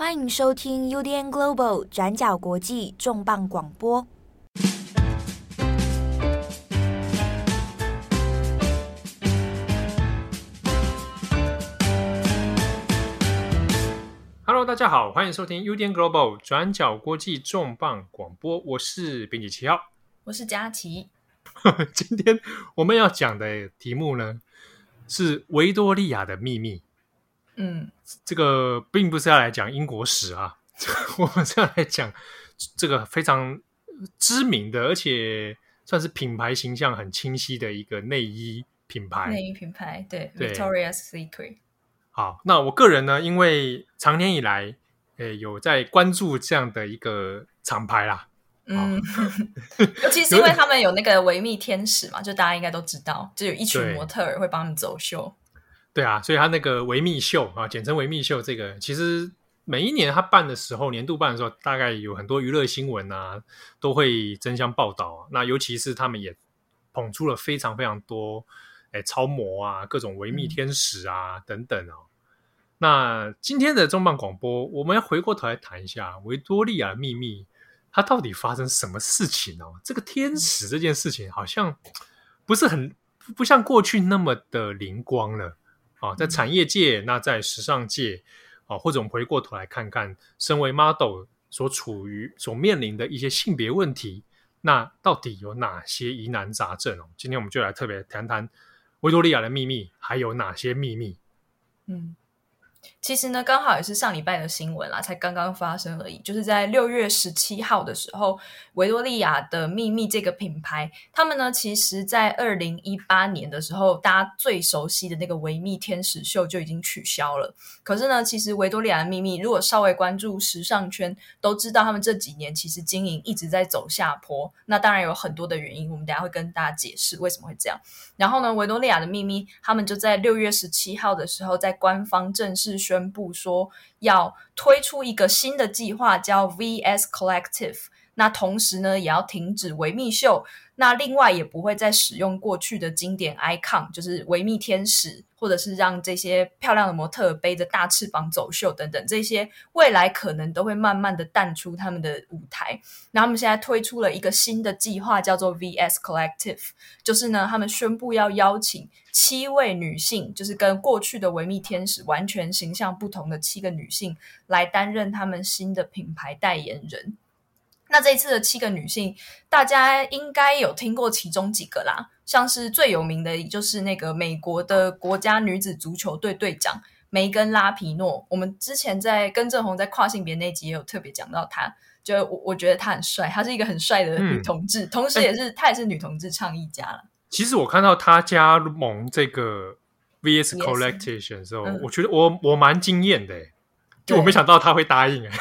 欢迎收听 UDN Global 转角国际重磅广播。Hello，大家好，欢迎收听 UDN Global 转角国际重磅广播。我是编辑七号，我是佳琪。今天我们要讲的题目呢，是维多利亚的秘密。嗯，这个并不是要来讲英国史啊，我们是要来讲这个非常知名的，而且算是品牌形象很清晰的一个内衣品牌。内衣品牌，对，对，Victoria's Secret。好，那我个人呢，因为长年以来，诶，有在关注这样的一个厂牌啦。嗯，尤其是因为他们有那个维密天使嘛，就大家应该都知道，就有一群模特儿会帮他们走秀。对啊，所以他那个维密秀啊，简称维密秀，这个其实每一年他办的时候，年度办的时候，大概有很多娱乐新闻啊，都会争相报道啊。那尤其是他们也捧出了非常非常多，哎，超模啊，各种维密天使啊、嗯、等等哦。那今天的重磅广播，我们要回过头来谈一下维多利亚秘密，它到底发生什么事情哦？这个天使这件事情好像不是很不像过去那么的灵光了。啊，在产业界，那在时尚界，啊，或者我们回过头来看看，身为 model 所处于、所面临的一些性别问题，那到底有哪些疑难杂症哦？今天我们就来特别谈谈维多利亚的秘密，还有哪些秘密？嗯。其实呢，刚好也是上礼拜的新闻啦，才刚刚发生而已。就是在六月十七号的时候，维多利亚的秘密这个品牌，他们呢，其实在二零一八年的时候，大家最熟悉的那个维密天使秀就已经取消了。可是呢，其实维多利亚的秘密，如果稍微关注时尚圈，都知道他们这几年其实经营一直在走下坡。那当然有很多的原因，我们等下会跟大家解释为什么会这样。然后呢，维多利亚的秘密，他们就在六月十七号的时候，在官方正式。是宣布说要推出一个新的计划，叫 VS Collective。那同时呢，也要停止维密秀。那另外也不会再使用过去的经典 icon，就是维密天使，或者是让这些漂亮的模特背着大翅膀走秀等等，这些未来可能都会慢慢的淡出他们的舞台。那他们现在推出了一个新的计划，叫做 VS Collective，就是呢，他们宣布要邀请七位女性，就是跟过去的维密天使完全形象不同的七个女性，来担任他们新的品牌代言人。那这一次的七个女性，大家应该有听过其中几个啦，像是最有名的，就是那个美国的国家女子足球队队长梅根拉皮诺。我们之前在跟正红在跨性别那集也有特别讲到她，就我我觉得她很帅，她是一个很帅的女同志，嗯、同时也是她也是女同志倡议家了。其实我看到她加盟这个 VS Collective 的时候，嗯、我觉得我我蛮惊艳的，就我没想到她会答应哎。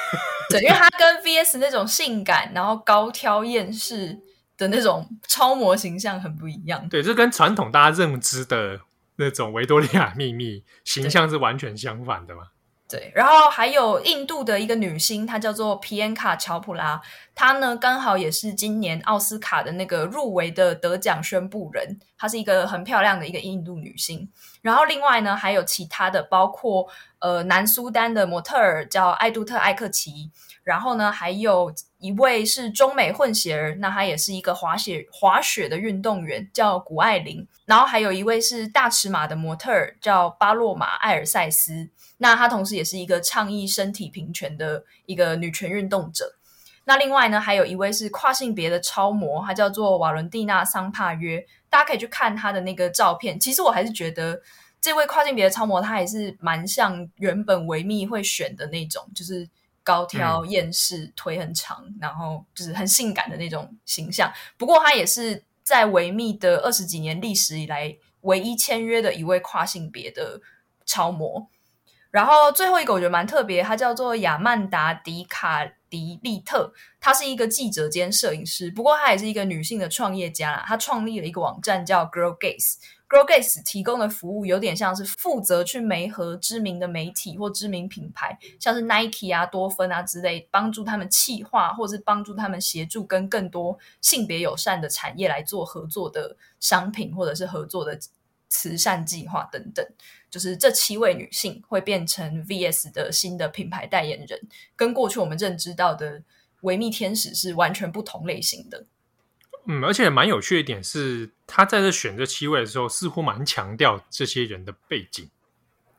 对，因为他跟 VS 那种性感，然后高挑艳势的那种超模形象很不一样。对，就跟传统大家认知的那种维多利亚秘密形象是完全相反的嘛。对，然后还有印度的一个女星，她叫做皮恩卡乔普拉，她呢刚好也是今年奥斯卡的那个入围的得奖宣布人，她是一个很漂亮的一个印度女星。然后另外呢还有其他的，包括呃南苏丹的模特儿叫艾杜特艾克奇，然后呢还有一位是中美混血儿，那她也是一个滑雪滑雪的运动员，叫古爱玲。然后还有一位是大尺码的模特儿，叫巴洛玛艾尔塞斯。那她同时也是一个倡议身体平权的一个女权运动者。那另外呢，还有一位是跨性别的超模，她叫做瓦伦蒂娜桑帕约。大家可以去看她的那个照片。其实我还是觉得这位跨性别的超模，她还是蛮像原本维密会选的那种，就是高挑、厌世、嗯、腿很长，然后就是很性感的那种形象。不过她也是在维密的二十几年历史以来唯一签约的一位跨性别的超模。然后最后一个我觉得蛮特别，她叫做亚曼达·迪卡迪利特，她是一个记者兼摄影师，不过她也是一个女性的创业家啦。她创立了一个网站叫 Girl Gaze，Girl Gaze 提供的服务有点像是负责去媒合知名的媒体或知名品牌，像是 Nike 啊、多芬啊之类，帮助他们企划，或是帮助他们协助跟更多性别友善的产业来做合作的商品，或者是合作的慈善计划等等。就是这七位女性会变成 VS 的新的品牌代言人，跟过去我们认知到的维密天使是完全不同类型的。嗯，而且蛮有趣的一点是，他在这选这七位的时候，似乎蛮强调这些人的背景，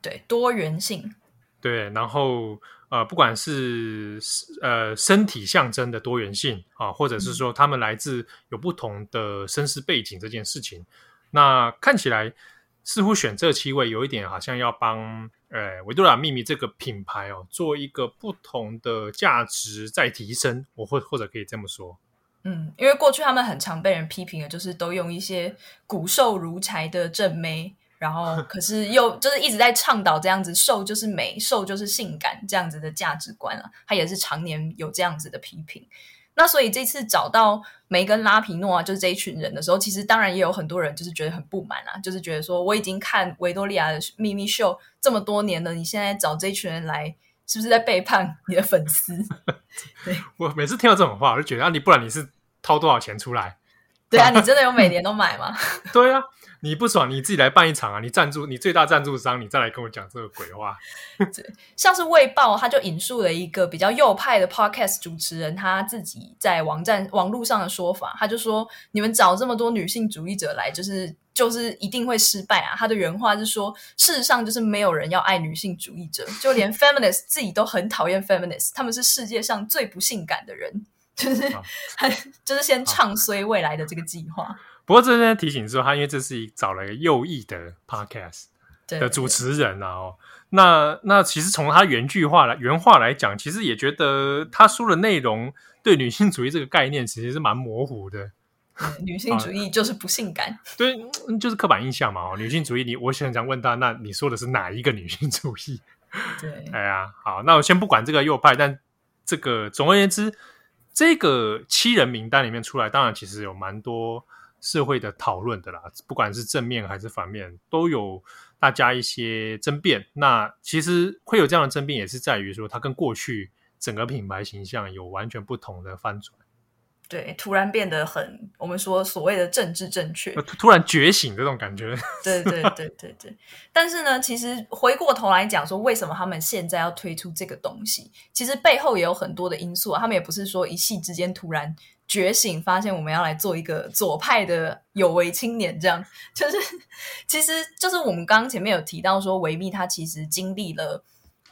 对，多元性，对，然后呃，不管是呃身体象征的多元性啊，或者是说他们来自有不同的身世背景这件事情，嗯、那看起来似乎选这七位有一点好像要帮呃维多利亚秘密这个品牌哦做一个不同的价值再提升，我或或者可以这么说。嗯，因为过去他们很常被人批评的，就是都用一些骨瘦如柴的正妹，然后 可是又就是一直在倡导这样子，瘦就是美，瘦就是性感这样子的价值观啊，他也是常年有这样子的批评。那所以这次找到梅根拉皮诺啊，就是这一群人的时候，其实当然也有很多人就是觉得很不满啊，就是觉得说我已经看维多利亚的秘密秀这么多年了，你现在找这一群人来。是不是在背叛你的粉丝？对，我每次听到这种话，我就觉得啊，你不然你是掏多少钱出来？对啊，你真的有每 年都买吗？对啊，你不爽你自己来办一场啊！你赞助你最大赞助商，你再来跟我讲这个鬼话。对，像是《卫报》，他就引述了一个比较右派的 podcast 主持人他自己在网站网络上的说法，他就说：“你们找这么多女性主义者来，就是。”就是一定会失败啊！他的原话是说，事实上就是没有人要爱女性主义者，就连 feminist 自己都很讨厌 feminist，他们是世界上最不性感的人，就是很就是先唱衰未来的这个计划。不过这边提醒说，他因为这是一找了一个右翼的 podcast 的主持人啊，哦，那那其实从他原句话来原话来讲，其实也觉得他说的内容对女性主义这个概念其实是蛮模糊的。女性主义就是不性感，对，就是刻板印象嘛。哦，女性主义，你我想想问他，那你说的是哪一个女性主义？对，哎呀，好，那我先不管这个右派，但这个总而言之，这个七人名单里面出来，当然其实有蛮多社会的讨论的啦，不管是正面还是反面，都有大家一些争辩。那其实会有这样的争辩，也是在于说，它跟过去整个品牌形象有完全不同的翻转。对，突然变得很，我们说所谓的政治正确，突然觉醒这种感觉。对对对对对。但是呢，其实回过头来讲，说为什么他们现在要推出这个东西，其实背后也有很多的因素啊。他们也不是说一夕之间突然觉醒，发现我们要来做一个左派的有为青年，这样 就是，其实就是我们刚刚前面有提到说，维密它其实经历了。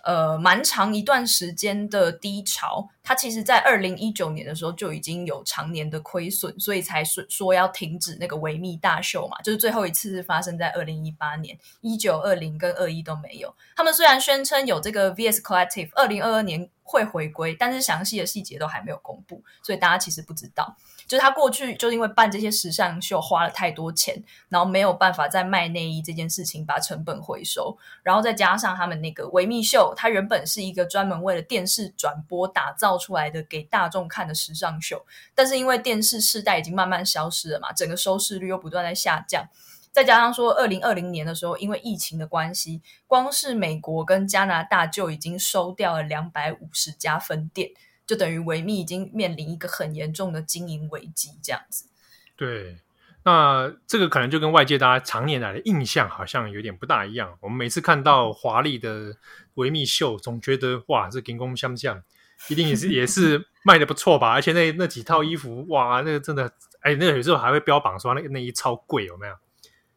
呃，蛮长一段时间的低潮，它其实，在二零一九年的时候就已经有常年的亏损，所以才说说要停止那个维密大秀嘛，就是最后一次是发生在二零一八年，一九、二零跟二一都没有。他们虽然宣称有这个 VS Collective 二零二二年会回归，但是详细的细节都还没有公布，所以大家其实不知道。就是他过去就因为办这些时尚秀花了太多钱，然后没有办法再卖内衣这件事情把成本回收，然后再加上他们那个维密秀，它原本是一个专门为了电视转播打造出来的给大众看的时尚秀，但是因为电视世代已经慢慢消失了嘛，整个收视率又不断在下降，再加上说二零二零年的时候因为疫情的关系，光是美国跟加拿大就已经收掉了两百五十家分店。就等于维密已经面临一个很严重的经营危机，这样子。对，那这个可能就跟外界大家常年来的印象好像有点不大一样。我们每次看到华丽的维密秀，总觉得哇，这金光相像，一定也是也是 卖的不错吧？而且那那几套衣服，哇，那个真的，哎，那个有时候还会标榜说那个内衣超贵，有没有？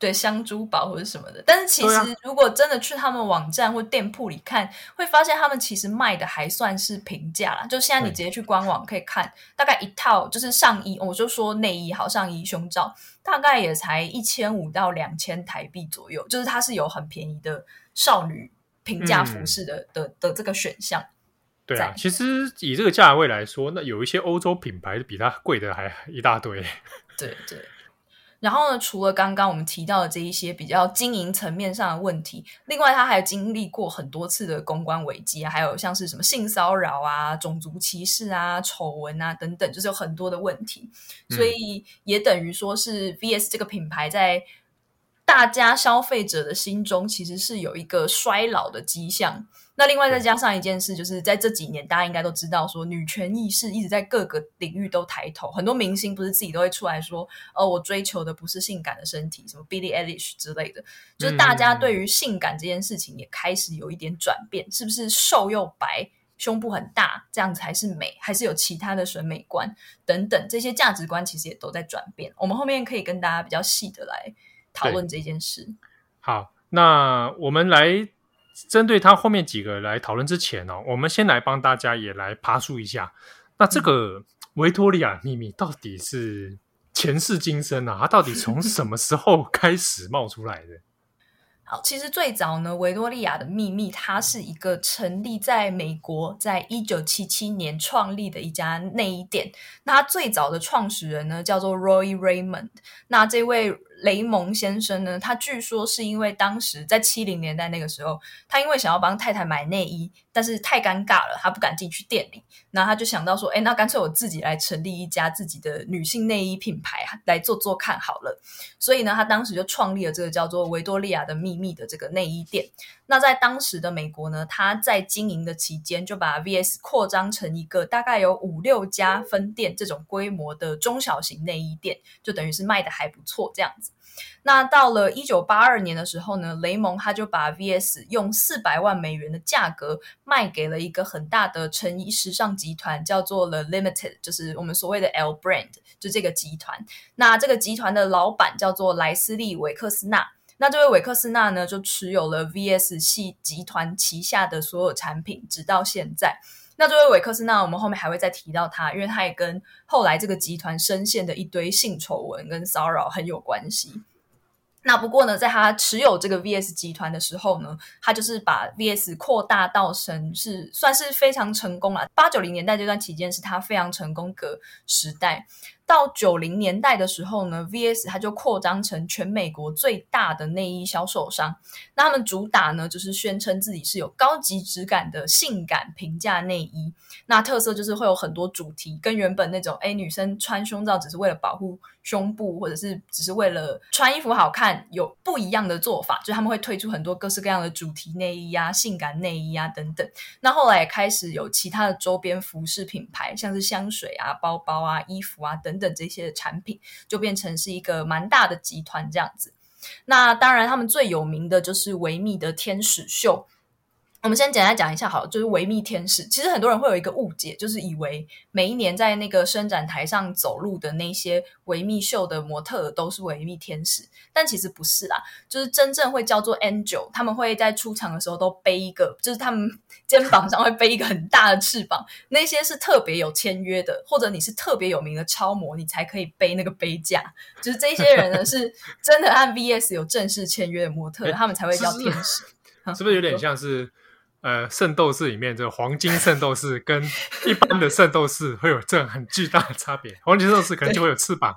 对，香珠宝或者什么的，但是其实如果真的去他们网站或店铺里看，啊、会发现他们其实卖的还算是平价啦。就现在你直接去官网可以看，嗯、大概一套就是上衣，我就说内衣好，上衣胸罩大概也才一千五到两千台币左右，就是它是有很便宜的少女平价服饰的、嗯、的的这个选项。对啊，其实以这个价位来说，那有一些欧洲品牌比它贵的还一大堆。对 对。然后呢，除了刚刚我们提到的这一些比较经营层面上的问题，另外他还经历过很多次的公关危机啊，还有像是什么性骚扰啊、种族歧视啊、丑闻啊等等，就是有很多的问题。所以也等于说是 VS 这个品牌在大家消费者的心中其实是有一个衰老的迹象。那另外再加上一件事，就是在这几年，大家应该都知道，说女权意识一直在各个领域都抬头。很多明星不是自己都会出来说，哦，我追求的不是性感的身体，什么 Billie Eilish 之类的，就是大家对于性感这件事情也开始有一点转变，是不是瘦又白，胸部很大这样子才是美，还是有其他的审美观等等，这些价值观其实也都在转变。我们后面可以跟大家比较细的来讨论这件事。好，那我们来。针对他后面几个来讨论之前呢、哦，我们先来帮大家也来爬梳一下。那这个维多利亚秘密到底是前世今生啊？它到底从什么时候开始冒出来的？好，其实最早呢，维多利亚的秘密它是一个成立在美国，在一九七七年创立的一家内衣店。那它最早的创始人呢，叫做 Roy Raymond。那这位。雷蒙先生呢，他据说是因为当时在七零年代那个时候，他因为想要帮太太买内衣，但是太尴尬了，他不敢进去店里，那他就想到说，哎，那干脆我自己来成立一家自己的女性内衣品牌来做做看好了。所以呢，他当时就创立了这个叫做维多利亚的秘密的这个内衣店。那在当时的美国呢，他在经营的期间就把 VS 扩张成一个大概有五六家分店这种规模的中小型内衣店，就等于是卖的还不错这样子。那到了一九八二年的时候呢，雷蒙他就把 VS 用四百万美元的价格卖给了一个很大的成衣时尚集团，叫做 The Limited，就是我们所谓的 L Brand，就这个集团。那这个集团的老板叫做莱斯利·韦克斯纳。那这位韦克斯纳呢，就持有了 VS 系集团旗下的所有产品，直到现在。那作为韦克斯纳，我们后面还会再提到他，因为他也跟后来这个集团深陷的一堆性丑闻跟骚扰很有关系。那不过呢，在他持有这个 VS 集团的时候呢，他就是把 VS 扩大到成是算是非常成功了。八九零年代这段期间是他非常成功的时代。到九零年代的时候呢，VS 它就扩张成全美国最大的内衣销售商。那他们主打呢，就是宣称自己是有高级质感的性感平价内衣。那特色就是会有很多主题，跟原本那种诶女生穿胸罩只是为了保护胸部，或者是只是为了穿衣服好看，有不一样的做法。就他们会推出很多各式各样的主题内衣啊、性感内衣啊等等。那后来也开始有其他的周边服饰品牌，像是香水啊、包包啊、衣服啊等等。等这些产品就变成是一个蛮大的集团这样子。那当然，他们最有名的就是维密的天使秀。我们先简单讲一下好了，就是维密天使。其实很多人会有一个误解，就是以为每一年在那个伸展台上走路的那些维密秀的模特都是维密天使，但其实不是啦。就是真正会叫做 Angel，他们会在出场的时候都背一个，就是他们 肩膀上会背一个很大的翅膀。那些是特别有签约的，或者你是特别有名的超模，你才可以背那个背架。就是这些人呢，是真的按 VS 有正式签约的模特，他们才会叫天使。是不是有点像是？呃，圣斗士里面这个黄金圣斗士跟一般的圣斗士会有这样很巨大的差别。黄金圣斗士可能就会有翅膀，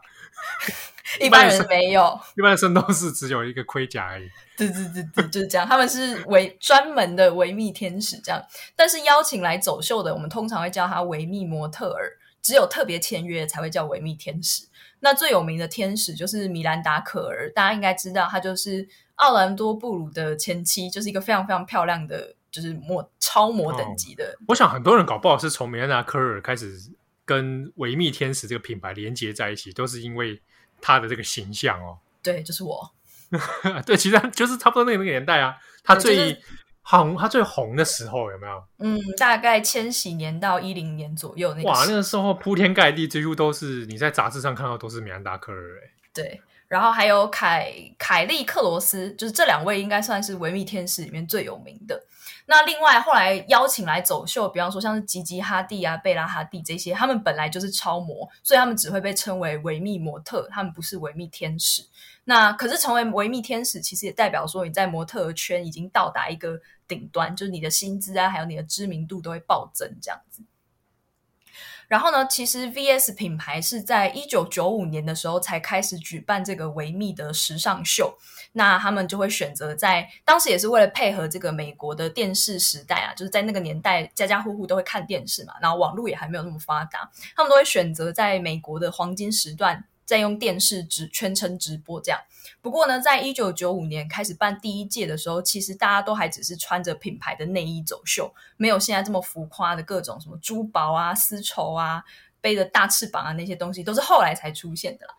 一般人没有。一般的圣斗士只有一个盔甲而已。对对对对，就是这样。他们是维专门的维密天使这样，但是邀请来走秀的，我们通常会叫他维密模特儿。只有特别签约才会叫维密天使。那最有名的天使就是米兰达可儿，大家应该知道，她就是奥兰多布鲁的前妻，就是一个非常非常漂亮的。就是模超模等级的。哦，我想很多人搞不好是从米兰达科尔开始跟维密天使这个品牌连接在一起，都是因为他的这个形象哦。对，就是我。对，其实就是差不多那个那个年代啊，他最红，就是、他最红的时候有没有？嗯，大概千禧年到一零年左右那个。哇，那个时候铺天盖地，几乎都是你在杂志上看到都是米兰达科尔哎。对。然后还有凯凯利克罗斯，就是这两位应该算是维密天使里面最有名的。那另外后来邀请来走秀，比方说像是吉吉哈蒂啊、贝拉哈蒂这些，他们本来就是超模，所以他们只会被称为维密模特，他们不是维密天使。那可是成为维密天使，其实也代表说你在模特圈已经到达一个顶端，就是你的薪资啊，还有你的知名度都会暴增这样子。然后呢，其实 VS 品牌是在一九九五年的时候才开始举办这个维密的时尚秀。那他们就会选择在当时也是为了配合这个美国的电视时代啊，就是在那个年代，家家户户都会看电视嘛，然后网络也还没有那么发达，他们都会选择在美国的黄金时段在用电视直全程直播这样。不过呢，在一九九五年开始办第一届的时候，其实大家都还只是穿着品牌的内衣走秀，没有现在这么浮夸的各种什么珠宝啊、丝绸啊、背着大翅膀啊那些东西，都是后来才出现的啦。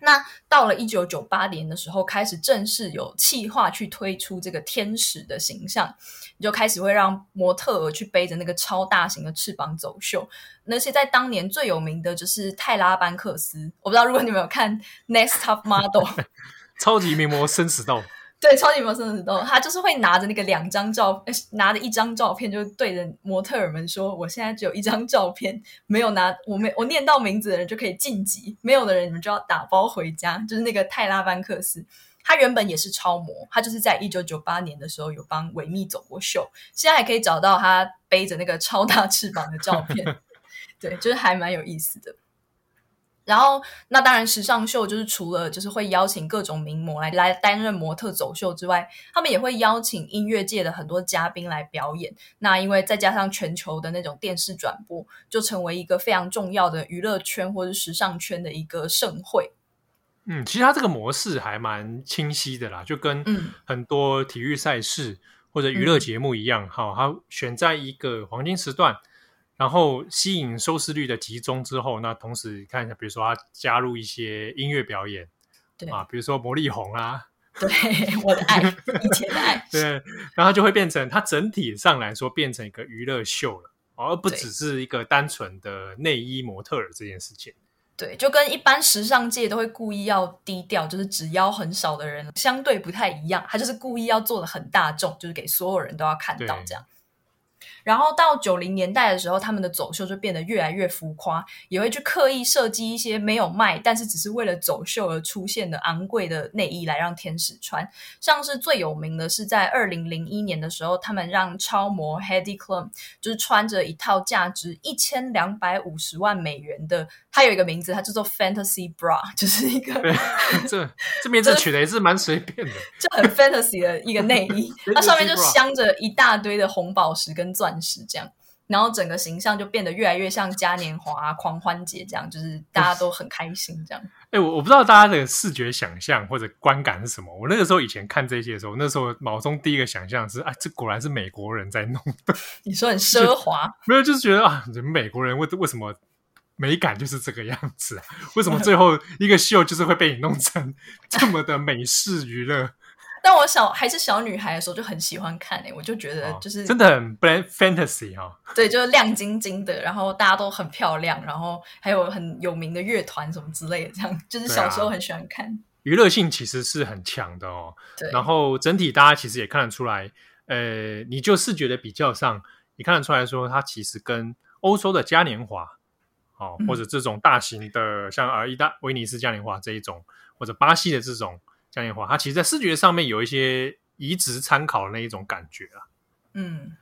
那到了一九九八年的时候，开始正式有企划去推出这个天使的形象，你就开始会让模特儿去背着那个超大型的翅膀走秀。那些在当年最有名的就是泰拉班克斯，我不知道如果你们有看《Next Top Model》，超级名模生死斗。对，超级模特儿都，他就是会拿着那个两张照，拿着一张照片，就对着模特儿们说：“我现在只有一张照片，没有拿，我没我念到名字的人就可以晋级，没有的人你们就要打包回家。”就是那个泰拉班克斯，他原本也是超模，他就是在一九九八年的时候有帮维密走过秀，现在还可以找到他背着那个超大翅膀的照片，对，就是还蛮有意思的。然后，那当然，时尚秀就是除了就是会邀请各种名模来来担任模特走秀之外，他们也会邀请音乐界的很多嘉宾来表演。那因为再加上全球的那种电视转播，就成为一个非常重要的娱乐圈或者时尚圈的一个盛会。嗯，其实它这个模式还蛮清晰的啦，就跟很多体育赛事或者娱乐节目一样，哈、嗯，它选在一个黄金时段。然后吸引收视率的集中之后，那同时看一下，比如说他加入一些音乐表演，对啊，比如说魔力红啊，对，我的爱，以前的爱，对，然后就会变成它整体上来说变成一个娱乐秀了，而不只是一个单纯的内衣模特儿这件事情。对，就跟一般时尚界都会故意要低调，就是只邀很少的人，相对不太一样，他就是故意要做的很大众，就是给所有人都要看到这样。然后到九零年代的时候，他们的走秀就变得越来越浮夸，也会去刻意设计一些没有卖，但是只是为了走秀而出现的昂贵的内衣来让天使穿。像是最有名的是在二零零一年的时候，他们让超模 Heidi Klum 就是穿着一套价值一千两百五十万美元的，它有一个名字，它叫做 Fantasy Bra，就是一个 这这名字取的也是蛮随便的，就很 Fantasy 的一个内衣，它上面就镶着一大堆的红宝石跟钻石。是这样，然后整个形象就变得越来越像嘉年华、啊、狂欢节这样，就是大家都很开心这样。哎，我我不知道大家的视觉想象或者观感是什么。我那个时候以前看这些的时候，那时候脑中第一个想象是：哎，这果然是美国人在弄的。你说很奢华？没有，就是觉得啊，美国人为为什么美感就是这个样子啊？为什么最后一个秀就是会被你弄成 这么的美式娱乐？但我小还是小女孩的时候就很喜欢看诶、欸，我就觉得就是、哦、真的很 fantasy 哈、哦，对，就是亮晶晶的，然后大家都很漂亮，然后还有很有名的乐团什么之类的，这样就是小时候很喜欢看。啊、娱乐性其实是很强的哦，对。然后整体大家其实也看得出来，呃，你就视觉的比较上，你看得出来说它其实跟欧洲的嘉年华，哦，或者这种大型的、嗯、像啊意大威尼斯嘉年华这一种，或者巴西的这种。嘉年华，它其实，在视觉上面有一些移植参考的那一种感觉啊。嗯，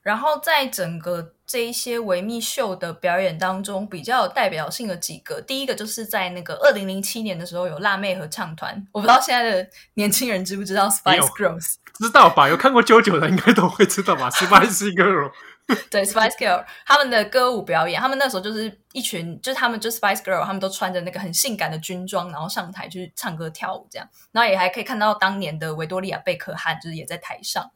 然后在整个这一些维密秀的表演当中，比较有代表性的几个，第一个就是在那个二零零七年的时候，有辣妹合唱团。我不知道现在的年轻人知不知道 Spice Girls？知道吧？有看过 JoJo 的应该都会知道吧？Spice Girl。对，Spice Girl 他们的歌舞表演，他们那时候就是一群，就是他们就 Spice Girl，他们都穿着那个很性感的军装，然后上台去唱歌跳舞这样，然后也还可以看到当年的维多利亚贝克汉，就是也在台上。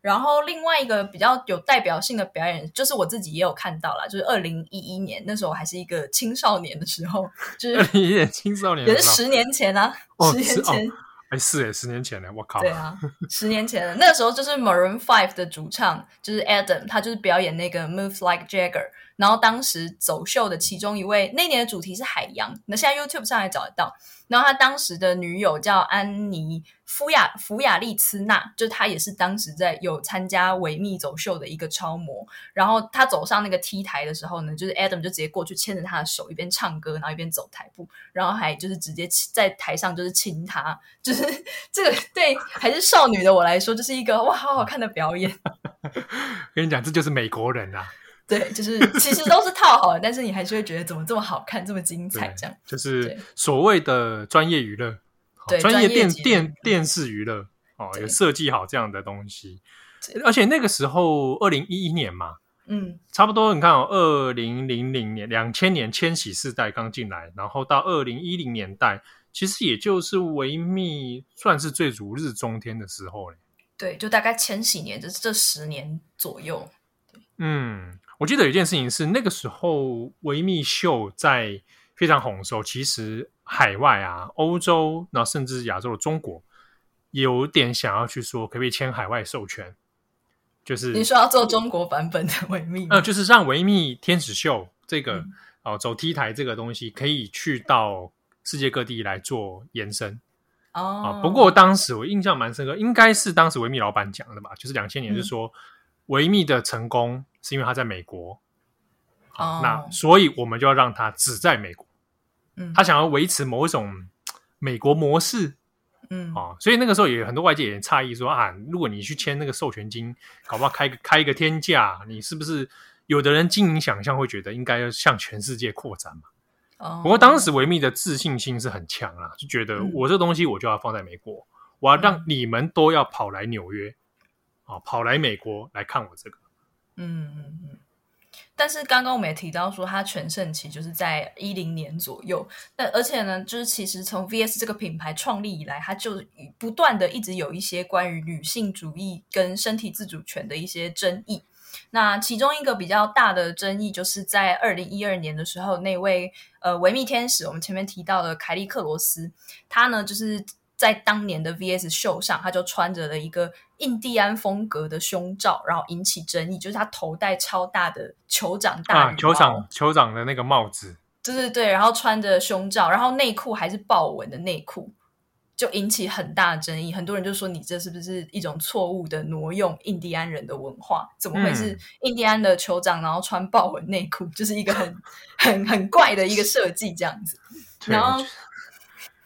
然后另外一个比较有代表性的表演，就是我自己也有看到啦，就是二零一一年那时候我还是一个青少年的时候，就是二零一一年青少年，也是十年前啊，哦、十年前。哦哎，是哎，十年前了，我靠！对啊，十年前了。那个时候就是 Maroon Five 的主唱，就是 Adam，他就是表演那个 Moves Like Jagger。然后当时走秀的其中一位，那年的主题是海洋。那现在 YouTube 上还找得到。然后他当时的女友叫安妮夫亚弗亚利兹娜，就她也是当时在有参加维密走秀的一个超模。然后他走上那个 T 台的时候呢，就是 Adam 就直接过去牵着她的手，一边唱歌，然后一边走台步，然后还就是直接在台上就是亲她，就是 这个对还是少女的我来说，就是一个哇好好看的表演。跟你讲，这就是美国人啊。对，就是 其实都是套好的，但是你还是会觉得怎么这么好看，这么精彩，这样就是所谓的专业娱乐，对，专业电电电视娱乐哦，有设计好这样的东西。而且那个时候，二零一一年嘛，嗯，差不多你看哦，二零零零年、两千年千禧世代刚进来，然后到二零一零年代，其实也就是维密算是最如日中天的时候嘞。对，就大概千禧年，就是这十年左右。嗯，我记得有一件事情是，那个时候维密秀在非常红的时候，其实海外啊，欧洲，然后甚至亚洲的中国，有点想要去说，可不可以签海外授权？就是你说要做中国版本的维密，呃，就是让维密天使秀这个、嗯、哦走 T 台这个东西，可以去到世界各地来做延伸。哦、啊，不过当时我印象蛮深刻，应该是当时维密老板讲的吧，就是两千年，就是说维密的成功是因为他在美国，哦，那所以我们就要让他只在美国，嗯，他想要维持某一种美国模式，嗯，啊，所以那个时候也有很多外界也诧异说啊，如果你去签那个授权金，搞不好开个开一个天价，你是不是有的人经营想象会觉得应该要向全世界扩展嘛？哦。不过当时维密的自信心是很强啊，就觉得我这东西我就要放在美国，嗯、我要让你们都要跑来纽约，啊、嗯，跑来美国来看我这个。嗯嗯嗯。但是刚刚我们也提到说，它全盛期就是在一零年左右。那而且呢，就是其实从 VS 这个品牌创立以来，它就不断的一直有一些关于女性主义跟身体自主权的一些争议。那其中一个比较大的争议，就是在二零一二年的时候，那位呃维密天使，我们前面提到的凯利克罗斯，他呢就是在当年的 VS 秀上，他就穿着了一个印第安风格的胸罩，然后引起争议，就是他头戴超大的酋长大啊，酋长酋长的那个帽子，对对对，然后穿着胸罩，然后内裤还是豹纹的内裤。就引起很大的争议，很多人就说，你这是不是一种错误的挪用印第安人的文化？怎么会是印第安的酋长，然后穿豹纹内裤，就是一个很 很很怪的一个设计这样子。然后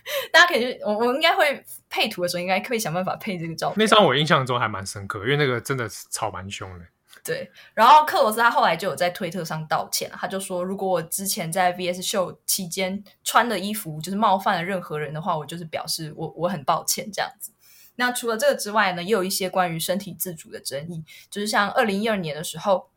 大家可以去，我我应该会配图的时候，应该可以想办法配这个照片。那张我印象中还蛮深刻，因为那个真的是吵蛮凶的。对，然后克罗斯他后来就有在推特上道歉，他就说，如果我之前在 VS 秀期间穿的衣服就是冒犯了任何人的话，我就是表示我我很抱歉这样子。那除了这个之外呢，也有一些关于身体自主的争议，就是像二零一二年的时候，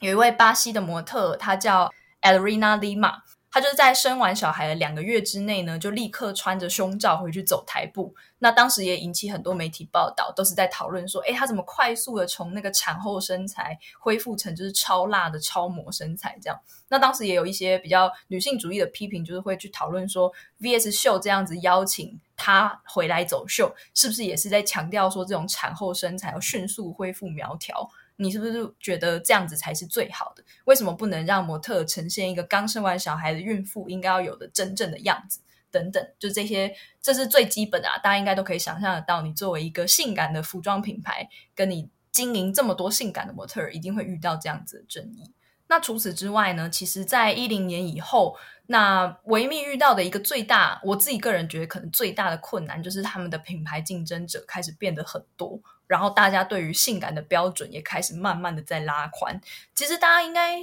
有一位巴西的模特，他叫 Adriana Lima。他就是在生完小孩的两个月之内呢，就立刻穿着胸罩回去走台步。那当时也引起很多媒体报道，都是在讨论说，诶，他怎么快速的从那个产后身材恢复成就是超辣的超模身材这样？那当时也有一些比较女性主义的批评，就是会去讨论说，VS 秀这样子邀请他回来走秀，是不是也是在强调说，这种产后身材要迅速恢复苗条？你是不是觉得这样子才是最好的？为什么不能让模特呈现一个刚生完小孩的孕妇应该要有的真正的样子？等等，就这些，这是最基本的啊！大家应该都可以想象得到，你作为一个性感的服装品牌，跟你经营这么多性感的模特，一定会遇到这样子的争议。那除此之外呢？其实，在一零年以后，那维密遇到的一个最大，我自己个人觉得可能最大的困难，就是他们的品牌竞争者开始变得很多。然后大家对于性感的标准也开始慢慢的在拉宽。其实大家应该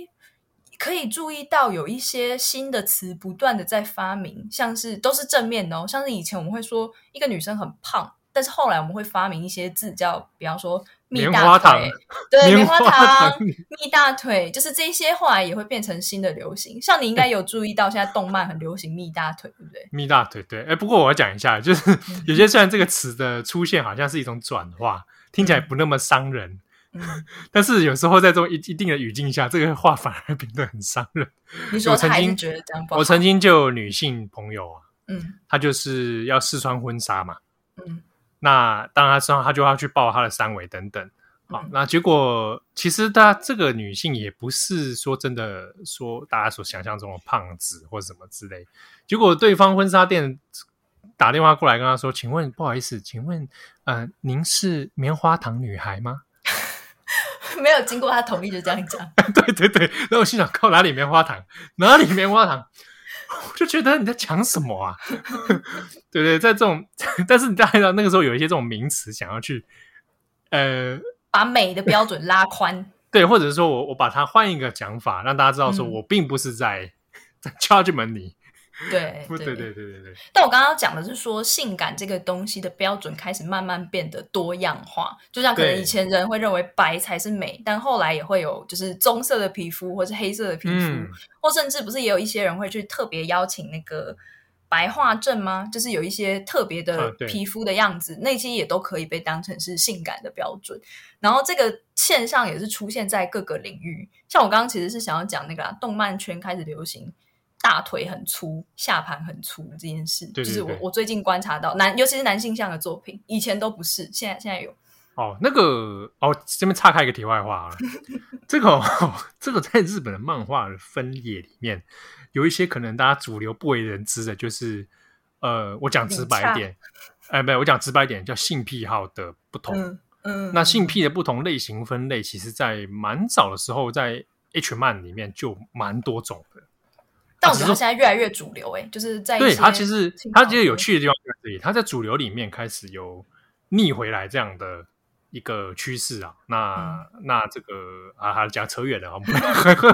可以注意到，有一些新的词不断的在发明，像是都是正面的哦，像是以前我们会说一个女生很胖，但是后来我们会发明一些字叫，比方说蜜大腿，对，棉花糖、蜜大腿，就是这些后来也会变成新的流行。像你应该有注意到，现在动漫很流行蜜大腿，对不对？蜜大腿，对。哎，不过我要讲一下，就是有些虽然这个词的出现好像是一种转化。听起来不那么伤人，嗯，但是有时候在这种一一定的语境下，这个话反而变得很伤人。你说他还是觉得这样不好？我曾经就有女性朋友啊，嗯，她就是要试穿婚纱嘛，嗯，那当然她穿，她就要去报她的三围等等，好，嗯，那结果其实她这个女性也不是说真的说大家所想象中的胖子或什么之类，结果对方婚纱店。打电话过来跟他说：“请问，不好意思，请问，呃，您是棉花糖女孩吗？” 没有经过他同意就这样讲。对 对对，然后我心想：靠，哪里棉花糖？哪里棉花糖？我就觉得你在讲什么啊？对对，在这种，但是你大家知道那个时候有一些这种名词想要去，呃，把美的标准拉宽。对，或者是说我我把它换一个讲法，让大家知道说我并不是在、嗯、在 judgment 你。对对对对对对。但我刚刚讲的是说，性感这个东西的标准开始慢慢变得多样化，就像可能以前人会认为白才是美，但后来也会有就是棕色的皮肤或是黑色的皮肤，嗯、或甚至不是也有一些人会去特别邀请那个。白化症吗？就是有一些特别的皮肤的样子，啊、那些也都可以被当成是性感的标准。然后这个现象也是出现在各个领域。像我刚刚其实是想要讲那个、啊、动漫圈开始流行大腿很粗、下盘很粗这件事，对对对，就是我我最近观察到男，尤其是男性向的作品，以前都不是，现在现在有。哦，那个哦，这边岔开一个题外话啊，这个、哦、这个在日本的漫画的分野里面。有一些可能大家主流不为人知的，就是呃，我讲直白一点，哎，没有，我讲直白一点，叫性癖好的不同。嗯，嗯，那性癖的不同类型分类，其实在蛮早的时候，在 H 漫里面就蛮多种的。但我觉得它现在越来越主流，哎，就是在对它其实它其实有趣的地方在这里，它在主流里面开始有逆回来这样的。一个趋势啊，那、嗯、那这个啊，还讲扯远了，我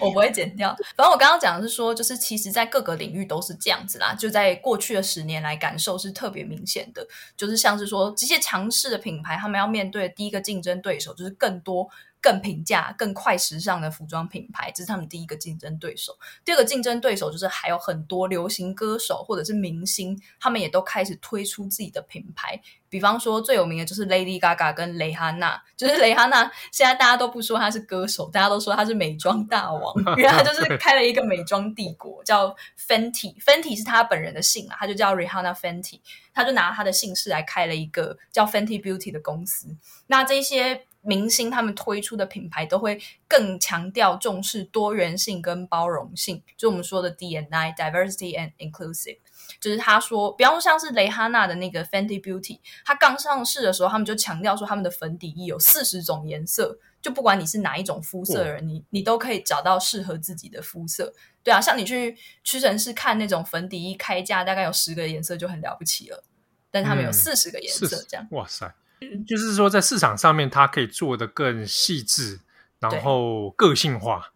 我不会剪掉。反正我刚刚讲的是说，就是其实，在各个领域都是这样子啦。就在过去的十年来，感受是特别明显的。就是像是说，这些强势的品牌，他们要面对的第一个竞争对手，就是更多。更平价、更快时尚的服装品牌，这是他们第一个竞争对手。第二个竞争对手就是还有很多流行歌手或者是明星，他们也都开始推出自己的品牌。比方说最有名的就是 Lady Gaga 跟蕾哈娜，就是蕾哈娜现在大家都不说她是歌手，大家都说她是美妆大王，因为她就是 开了一个美妆帝国，叫 Fenty。Fenty 是她本人的姓啊，她就叫 Rihanna Fenty，她就拿她的姓氏来开了一个叫 Fenty Beauty 的公司。那这些。明星他们推出的品牌都会更强调重视多元性跟包容性，就我们说的 D&I（Diversity and Inclusive）。就是他说，比方说像是蕾哈娜的那个 Fenty Beauty，它刚上市的时候，他们就强调说他们的粉底液有四十种颜色，就不管你是哪一种肤色的人，你你都可以找到适合自己的肤色。对啊，像你去屈臣氏看那种粉底液开价，大概有十个颜色就很了不起了，但他们有四十个颜色，这样、嗯、哇塞。就是说，在市场上面，它可以做的更细致，然后个性化。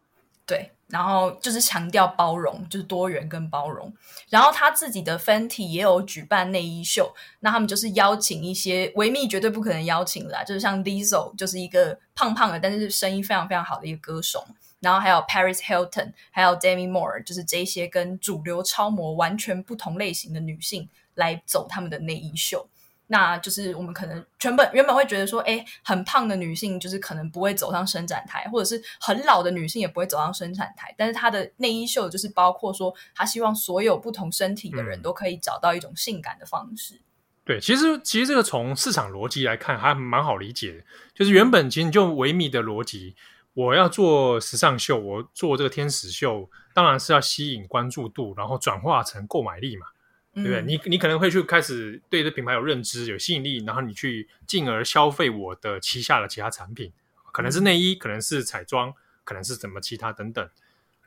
对，然后就是强调包容，就是多元跟包容。然后他自己的 Fenty 也有举办内衣秀，那他们就是邀请一些维密绝对不可能邀请的啦，就是像 Lizzo，就是一个胖胖的，但是声音非常非常好的一个歌手。然后还有 Paris Hilton，还有 Demi Moore，就是这些跟主流超模完全不同类型的女性来走他们的内衣秀。那就是我们可能原本原本会觉得说，哎，很胖的女性就是可能不会走上伸展台，或者是很老的女性也不会走上生产台。但是她的内衣秀就是包括说，她希望所有不同身体的人都可以找到一种性感的方式。嗯、对，其实其实这个从市场逻辑来看还蛮好理解的，就是原本其实就维密的逻辑，我要做时尚秀，我做这个天使秀，当然是要吸引关注度，然后转化成购买力嘛。对不对？你你可能会去开始对这品牌有认知、有吸引力，然后你去进而消费我的旗下的其他产品，可能是内衣，可能是彩妆，可能是什么其他等等。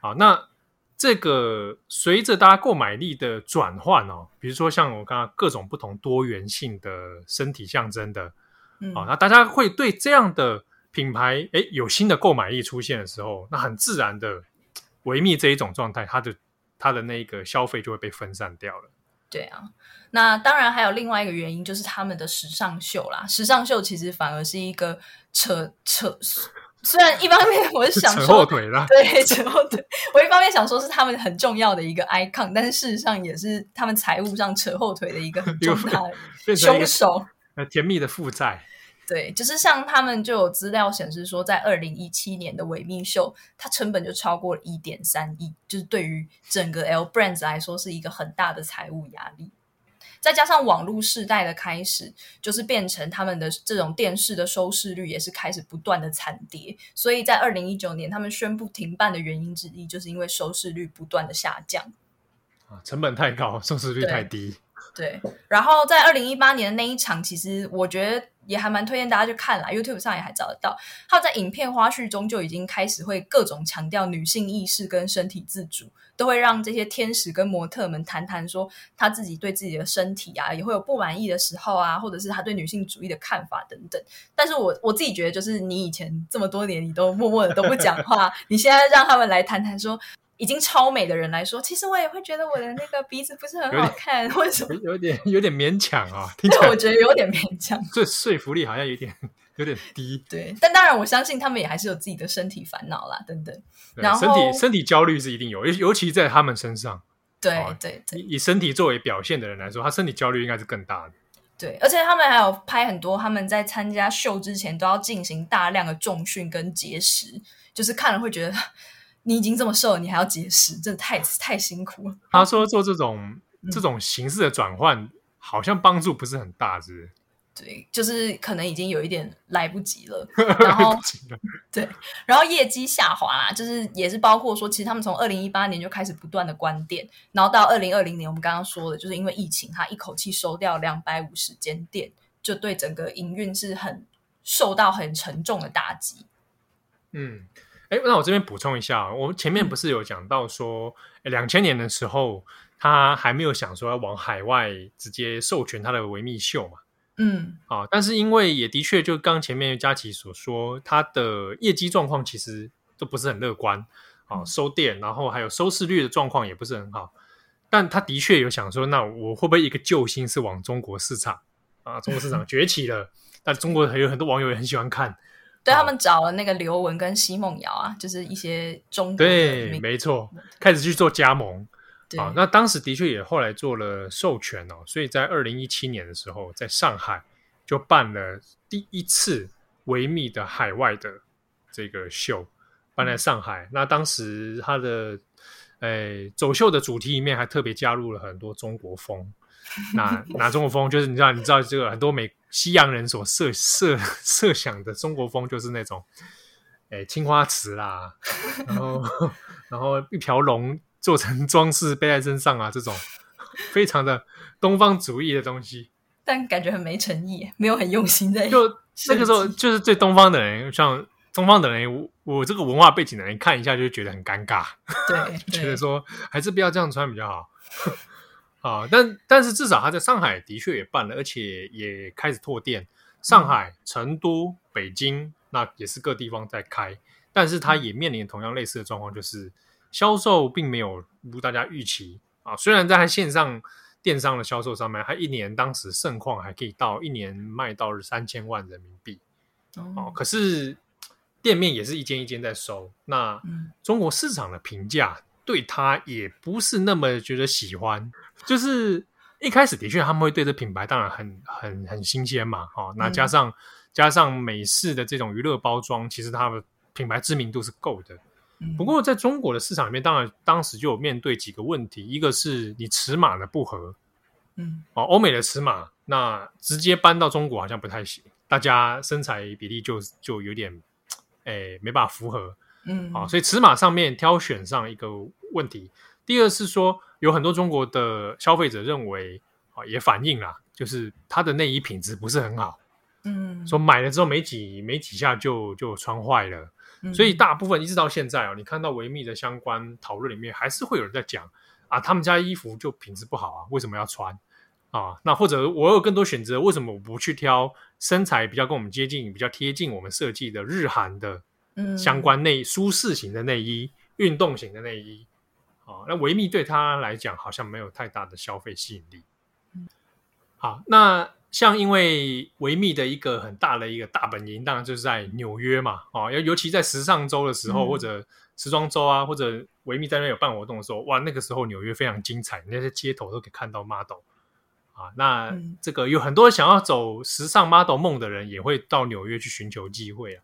好，那这个随着大家购买力的转换哦，比如说像我刚刚各种不同多元性的身体象征的，嗯，好，那大家会对这样的品牌，诶，有新的购买力出现的时候，那很自然的维密这一种状态，它的它的那个消费就会被分散掉了。对啊，那当然还有另外一个原因，就是他们的时尚秀啦。时尚秀其实反而是一个扯扯，虽然一方面我是想说扯后腿啦，对，扯后腿。我一方面想说是他们很重要的一个 icon，但是事实上也是他们财务上扯后腿的一个 很重大的凶手。呃，甜蜜的负债。对，就是像他们就有资料显示说，在二零一七年的维密秀，它成本就超过一点三亿，就是对于整个 L Brands 来说是一个很大的财务压力。再加上网络世代的开始，就是变成他们的这种电视的收视率也是开始不断的惨跌。所以在二零一九年，他们宣布停办的原因之一，就是因为收视率不断的下降。啊，成本太高，收视率太低。对，然后在二零一八年的那一场，其实我觉得也还蛮推荐大家去看啦，YouTube 上也还找得到。他在影片花絮中就已经开始会各种强调女性意识跟身体自主，都会让这些天使跟模特们谈谈说他自己对自己的身体啊，也会有不满意的时候啊，或者是他对女性主义的看法等等。但是我我自己觉得，就是你以前这么多年你都默默的都不讲话，你现在让他们来谈谈说。已经超美的人来说，其实我也会觉得我的那个鼻子不是很好看，或者什么有点有点勉强啊。对，我觉得有点勉强，这说服力好像有点 有点低。对，但当然我相信他们也还是有自己的身体烦恼啦，等等。然后身体身体焦虑是一定有，尤尤其在他们身上。对对以身体作为表现的人来说，他身体焦虑应该是更大的。对，而且他们还有拍很多，他们在参加秀之前都要进行大量的重训跟节食，就是看了会觉得你已经这么瘦了，你还要节食，真的太太辛苦了。他说做这种、嗯、这种形式的转换，好像帮助不是很大，是不是？对，就是可能已经有一点来不及了，然后对，然后业绩下滑啦，就是也是包括说，其实他们从二零一八年就开始不断的关店，然后到二零二零年，我们刚刚说的，就是因为疫情，他一口气收掉两百五十间店，就对整个营运是很受到很沉重的打击。嗯，哎，那我这边补充一下，我们前面不是有讲到说，两千、嗯、年的时候，他还没有想说要往海外直接授权他的维密秀嘛？嗯，啊，但是因为也的确，就刚前面佳琪所说，他的业绩状况其实都不是很乐观啊，收店，然后还有收视率的状况也不是很好。但他的确有想说，那我会不会一个救星是往中国市场啊？中国市场 崛起了，但中国还有很多网友也很喜欢看，对，他们找了那个刘雯跟奚梦瑶啊，就是一些中国对，没错，开始去做加盟。啊，那当时的确也后来做了授权哦，所以在二零一七年的时候，在上海就办了第一次维密的海外的这个秀，办在上海。嗯、那当时他的诶、欸、走秀的主题里面还特别加入了很多中国风。那 拿中国风就是你知道，你知道这个很多美西洋人所设设设想的中国风就是那种哎、欸、青花瓷啦，然后 然后一条龙。做成装饰背在身上啊，这种非常的东方主义的东西，但感觉很没诚意，没有很用心在。就那个时候，就是对东方的人，像东方的人，我我这个文化背景的人看一下就觉得很尴尬，对，觉得说还是不要这样穿比较好。啊，但但是至少他在上海的确也办了，而且也开始拓店，上海、成都、北京，那也是各地方在开，但是他也面临同样类似的状况，就是。销售并没有如大家预期啊，虽然在线上电商的销售上面，它一年当时盛况还可以到一年卖到三千万人民币哦，可是店面也是一间一间在收。那中国市场的评价对他也不是那么觉得喜欢，就是一开始的确他们会对这品牌当然很很很新鲜嘛，哦，那加上加上美式的这种娱乐包装，其实它的品牌知名度是够的。不过，在中国的市场里面，当然当时就有面对几个问题，一个是你尺码的不合，嗯，哦，欧美的尺码，那直接搬到中国好像不太行，大家身材比例就就有点，哎，没办法符合，嗯，啊，所以尺码上面挑选上一个问题。第二是说，有很多中国的消费者认为，啊，也反映了，就是他的内衣品质不是很好，嗯，说买了之后没几没几下就就穿坏了。所以大部分一直到现在哦，你看到维密的相关讨论里面，还是会有人在讲啊，他们家衣服就品质不好啊，为什么要穿啊？那或者我有更多选择，为什么我不去挑身材比较跟我们接近、比较贴近我们设计的日韩的相关内舒适型的内衣、运动型的内衣啊？那维密对他来讲好像没有太大的消费吸引力。好，那。像因为维密的一个很大的一个大本营，当然就是在纽约嘛，哦，尤尤其在时尚周的时候，嗯、或者时装周啊，或者维密在那边有办活动的时候，哇，那个时候纽约非常精彩，那些街头都可以看到 model 啊。那这个有很多想要走时尚 model 梦的人，也会到纽约去寻求机会啊。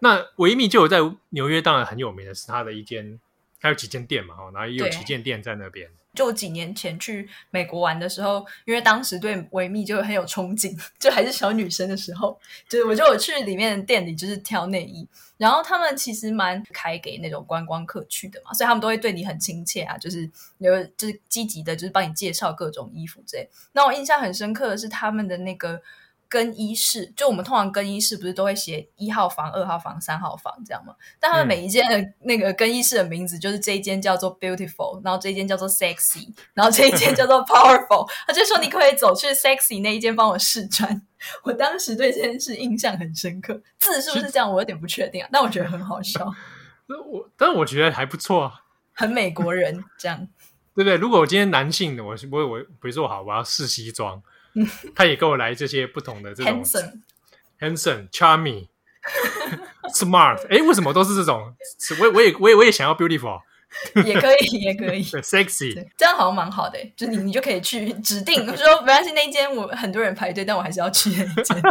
那维密就有在纽约，当然很有名的是它的一间，还有几间店嘛，哦，然后也有旗舰店在那边。就几年前去美国玩的时候，因为当时对维密就很有憧憬，就还是小女生的时候，就是我就有去里面的店里，就是挑内衣。然后他们其实蛮开给那种观光客去的嘛，所以他们都会对你很亲切啊，就是有就是积极的，就是帮你介绍各种衣服之类。那我印象很深刻的是他们的那个。更衣室，就我们通常更衣室不是都会写一号房、二号房、三号房这样吗？但他们每一间的那个更衣室的名字，就是这一间叫做 Beautiful，然后这一间叫做 Sexy，然后这一间叫做 Powerful。他就说你可以走去 Sexy 那一间帮我试穿。我当时对这件事印象很深刻，字是不是这样？我有点不确定啊，但我觉得很好笑。我，但我觉得还不错啊。很美国人这样，对不对？如果我今天男性的，我我我比如说好，我要试西装，他也给我来这些不同的这种 handsome、charming、smart，哎，为什么都是这种？我我也我也我也想要 beautiful。也可以，也可以，sexy，这样好像蛮好的。就你，你就可以去指定说，没关系，那一间我很多人排队，但我还是要去那一间。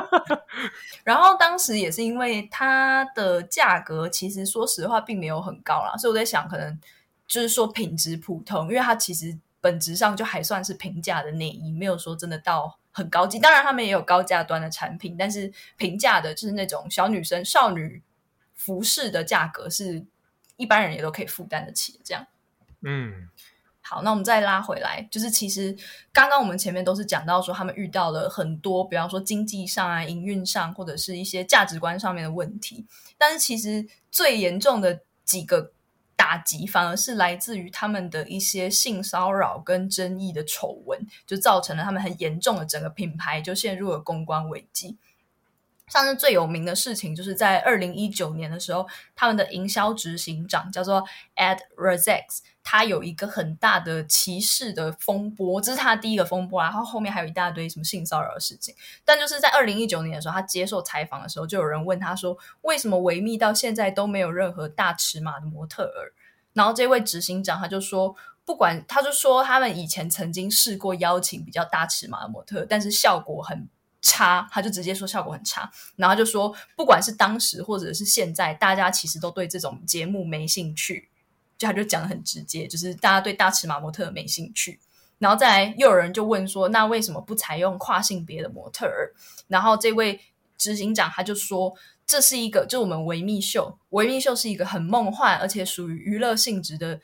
然后当时也是因为它的价格，其实说实话并没有很高啦，所以我在想，可能就是说品质普通，因为它其实本质上就还算是平价的内衣，没有说真的到很高级。当然，他们也有高价端的产品，但是平价的就是那种小女生少女服饰的价格是。一般人也都可以负担得起，这样。嗯，好，那我们再拉回来，就是其实刚刚我们前面都是讲到说，他们遇到了很多，比方说经济上啊、营运上，或者是一些价值观上面的问题。但是其实最严重的几个打击，反而是来自于他们的一些性骚扰跟争议的丑闻，就造成了他们很严重的整个品牌就陷入了公关危机。上次最有名的事情，就是在二零一九年的时候，他们的营销执行长叫做 Ed Razek，他有一个很大的歧视的风波，这是他第一个风波，然后后面还有一大堆什么性骚扰的事情。但就是在二零一九年的时候，他接受采访的时候，就有人问他说：“为什么维密到现在都没有任何大尺码的模特儿？”然后这位执行长他就说：“不管，他就说他们以前曾经试过邀请比较大尺码的模特，但是效果很。”差，他就直接说效果很差，然后就说不管是当时或者是现在，大家其实都对这种节目没兴趣，就他就讲得很直接，就是大家对大尺码模特没兴趣。然后再来又有人就问说，那为什么不采用跨性别的模特儿？然后这位执行长他就说，这是一个就我们维密秀，维密秀是一个很梦幻而且属于娱乐性质的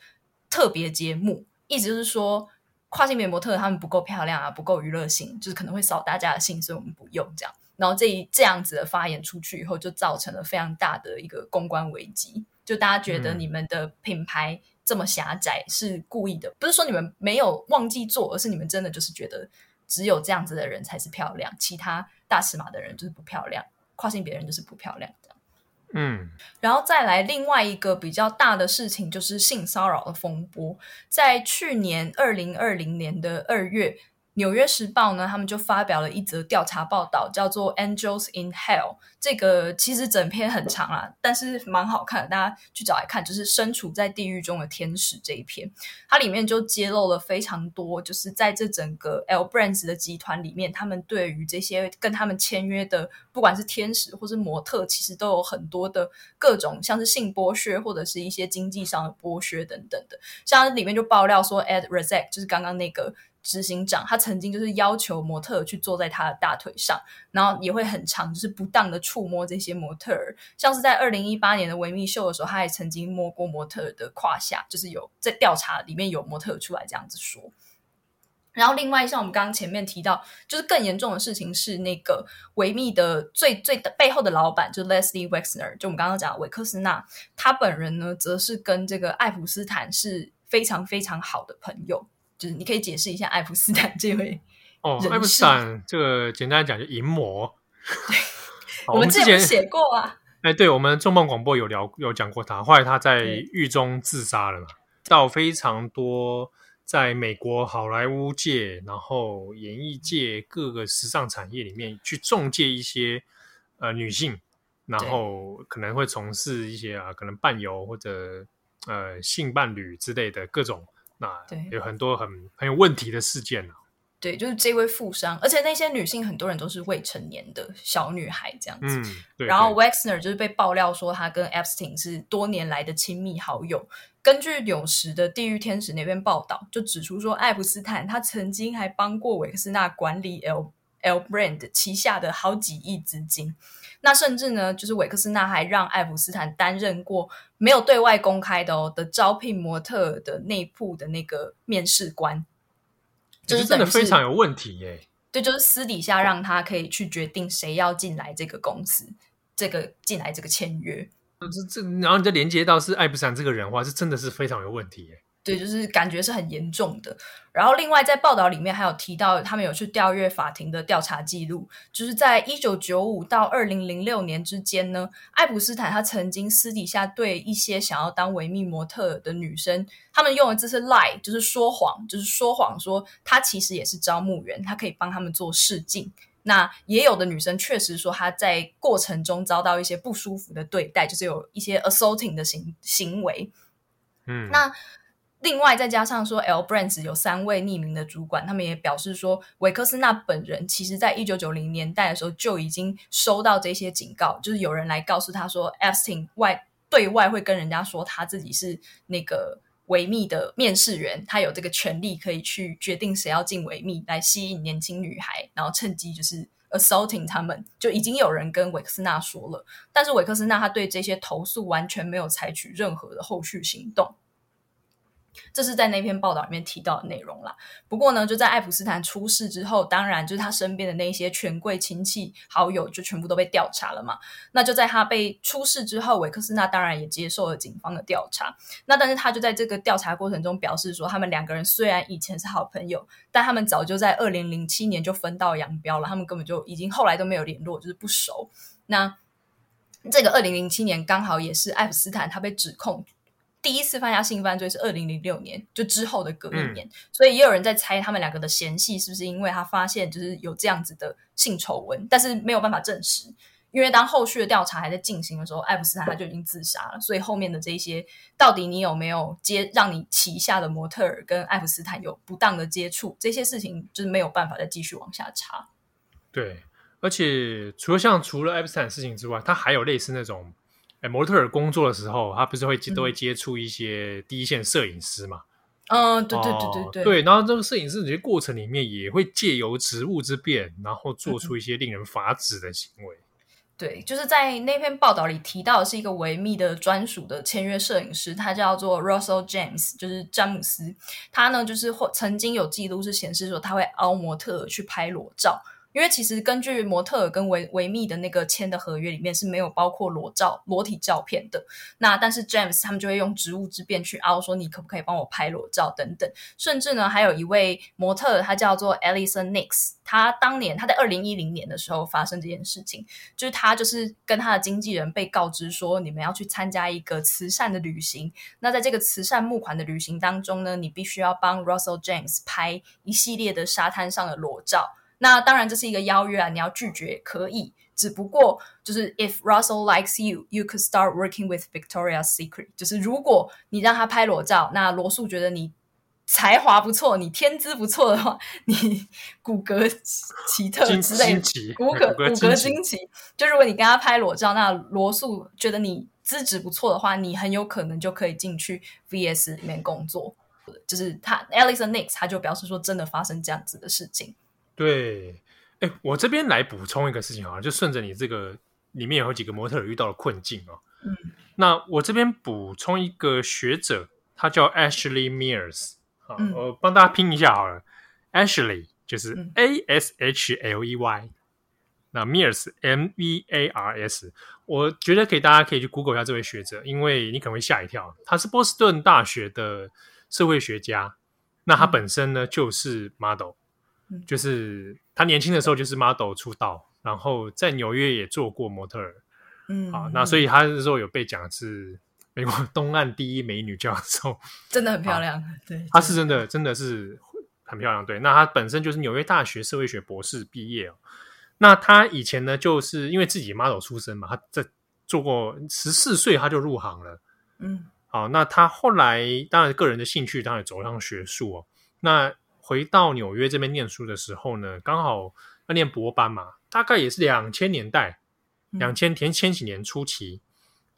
特别节目，意思就是说。跨性别模特他们不够漂亮啊，不够娱乐性，就是可能会扫大家的兴，所以我们不用这样。然后这一这样子的发言出去以后，就造成了非常大的一个公关危机。就大家觉得你们的品牌这么狭窄是故意的，嗯、不是说你们没有忘记做，而是你们真的就是觉得只有这样子的人才是漂亮，其他大尺码的人就是不漂亮，跨性别人就是不漂亮。嗯，然后再来另外一个比较大的事情，就是性骚扰的风波，在去年二零二零年的二月。纽约时报呢，他们就发表了一则调查报道，叫做《Angels in Hell》。这个其实整篇很长啊，但是蛮好看的，大家去找来看。就是身处在地狱中的天使这一篇，它里面就揭露了非常多，就是在这整个 L Brands 的集团里面，他们对于这些跟他们签约的，不管是天使或是模特，其实都有很多的各种，像是性剥削或者是一些经济上的剥削等等的。像里面就爆料说，Ed Razek 就是刚刚那个。执行长他曾经就是要求模特去坐在他的大腿上，然后也会很长，就是不当的触摸这些模特儿。像是在二零一八年的维密秀的时候，他还曾经摸过模特的胯下，就是有在调查里面有模特出来这样子说。然后另外像我们刚刚前面提到，就是更严重的事情是那个维密的最最的背后的老板，就是 Leslie Wexner，就我们刚刚讲的维克斯纳，他本人呢，则是跟这个爱普斯坦是非常非常好的朋友。就是你可以解释一下爱普斯坦这位哦，爱普斯坦这个简单讲就淫魔。对，我们之前写过啊。哎，对，我们重磅广播有聊有讲过他，后来他在狱中自杀了嘛。到非常多在美国好莱坞界，然后演艺界各个时尚产业里面去中介一些呃女性，然后可能会从事一些啊可能伴游或者呃性伴侣之类的各种。那对，有很多很很有问题的事件呢、啊。对，就是这位富商，而且那些女性很多人都是未成年的小女孩这样子。嗯，对。然后 Wexner 就是被爆料说他跟 Epstein 是多年来的亲密好友。根据纽时的《地狱天使》那边报道，就指出说，爱普斯坦他曾经还帮过维克斯纳管理 L L Brand 旗下的好几亿资金。那甚至呢，就是韦克斯纳还让爱普斯坦担任过没有对外公开的哦的招聘模特的内部的那个面试官，就是，是真的非常有问题耶。对，就是私底下让他可以去决定谁要进来这个公司，这个进来这个签约。这这，然后你再连接到是爱普斯坦这个人的话，是真的是非常有问题耶。对，就是感觉是很严重的。然后另外在报道里面还有提到，他们有去调阅法庭的调查记录，就是在一九九五到二零零六年之间呢，爱普斯坦他曾经私底下对一些想要当维密模特的女生，他们用的字是 lie，就是说谎，就是说谎说他其实也是招募员，他可以帮他们做试镜。那也有的女生确实说，她在过程中遭到一些不舒服的对待，就是有一些 assaulting 的行行为。嗯，那另外再加上说，L Brands 有三位匿名的主管，他们也表示说，韦克斯纳本人其实在一九九零年代的时候就已经收到这些警告，就是有人来告诉他说，Epstein 外对外会跟人家说他自己是那个。维密的面试员，他有这个权利可以去决定谁要进维密，来吸引年轻女孩，然后趁机就是 assaulting 他们。就已经有人跟韦克斯纳说了，但是韦克斯纳他对这些投诉完全没有采取任何的后续行动。这是在那篇报道里面提到的内容啦。不过呢，就在爱普斯坦出事之后，当然就是他身边的那些权贵亲戚好友就全部都被调查了嘛。那就在他被出事之后，韦克斯纳当然也接受了警方的调查。那但是他就在这个调查过程中表示说，他们两个人虽然以前是好朋友，但他们早就在二零零七年就分道扬镳了。他们根本就已经后来都没有联络，就是不熟。那这个二零零七年刚好也是爱普斯坦他被指控。第一次犯下性犯罪是二零零六年，就之后的隔一年，嗯、所以也有人在猜他们两个的嫌隙是不是因为他发现就是有这样子的性丑闻，但是没有办法证实，因为当后续的调查还在进行的时候，爱普斯坦他就已经自杀了，所以后面的这些到底你有没有接让你旗下的模特儿跟爱普斯坦有不当的接触，这些事情就是没有办法再继续往下查。对，而且除了像除了爱普斯坦事情之外，他还有类似那种。模特儿工作的时候，他不是会都会接触一些第一线摄影师嘛？嗯，对对对对对。对，然后这个摄影师这些过程里面，也会借由职务之便，然后做出一些令人发指的行为。对，就是在那篇报道里提到的是一个维密的专属的签约摄影师，他叫做 Russell James，就是詹姆斯。他呢，就是或曾经有记录是显示说，他会凹模特儿去拍裸照。因为其实根据模特跟维维密的那个签的合约里面是没有包括裸照、裸体照片的。那但是 James 他们就会用职务之便去凹说，你可不可以帮我拍裸照等等。甚至呢，还有一位模特，他叫做 Alison Nix，他当年他在二零一零年的时候发生这件事情，就是他就是跟他的经纪人被告知说，你们要去参加一个慈善的旅行。那在这个慈善募款的旅行当中呢，你必须要帮 Russell James 拍一系列的沙滩上的裸照。那当然，这是一个邀约啊，你要拒绝也可以。只不过就是 if Russell likes you, you could start working with Victoria's Secret。就是如果你让他拍裸照，那罗素觉得你才华不错，你天资不错的话，你骨骼奇特之类的，骨骼骨骼惊奇。就如果你跟他拍裸照，那罗素觉得你资质不错的话，你很有可能就可以进去 VS 里面工作。就是他 Alison Nix 他就表示说，真的发生这样子的事情。对，哎，我这边来补充一个事情啊，就顺着你这个里面有几个模特遇到了困境哦。嗯，那我这边补充一个学者，他叫 Ashley Mears，好，嗯，我帮大家拼一下好了，Ashley 就是 A S H L E Y，嗯，那 Mears M E A R S，我觉得可以，大家可以去 Google 一下这位学者，因为你可能会吓一跳，他是波士顿大学的社会学家，那他本身呢，嗯，就是 model。就是他年轻的时候就是 model 出道，然后在纽约也做过模特儿，嗯，啊，那所以他那时候有被讲是美国东岸第一美女教授，真的很漂亮，对，她是真的真的是很漂亮，对，那她本身就是纽约大学社会学博士毕业哦，那她以前呢就是因为自己 model 出身嘛，她在做过十四岁她就入行了，嗯，好，那她后来当然个人的兴趣当然走向学术哦，那。回到纽约这边念书的时候呢，刚好要念博班嘛，大概也是两千年代，两千前千禧年初期，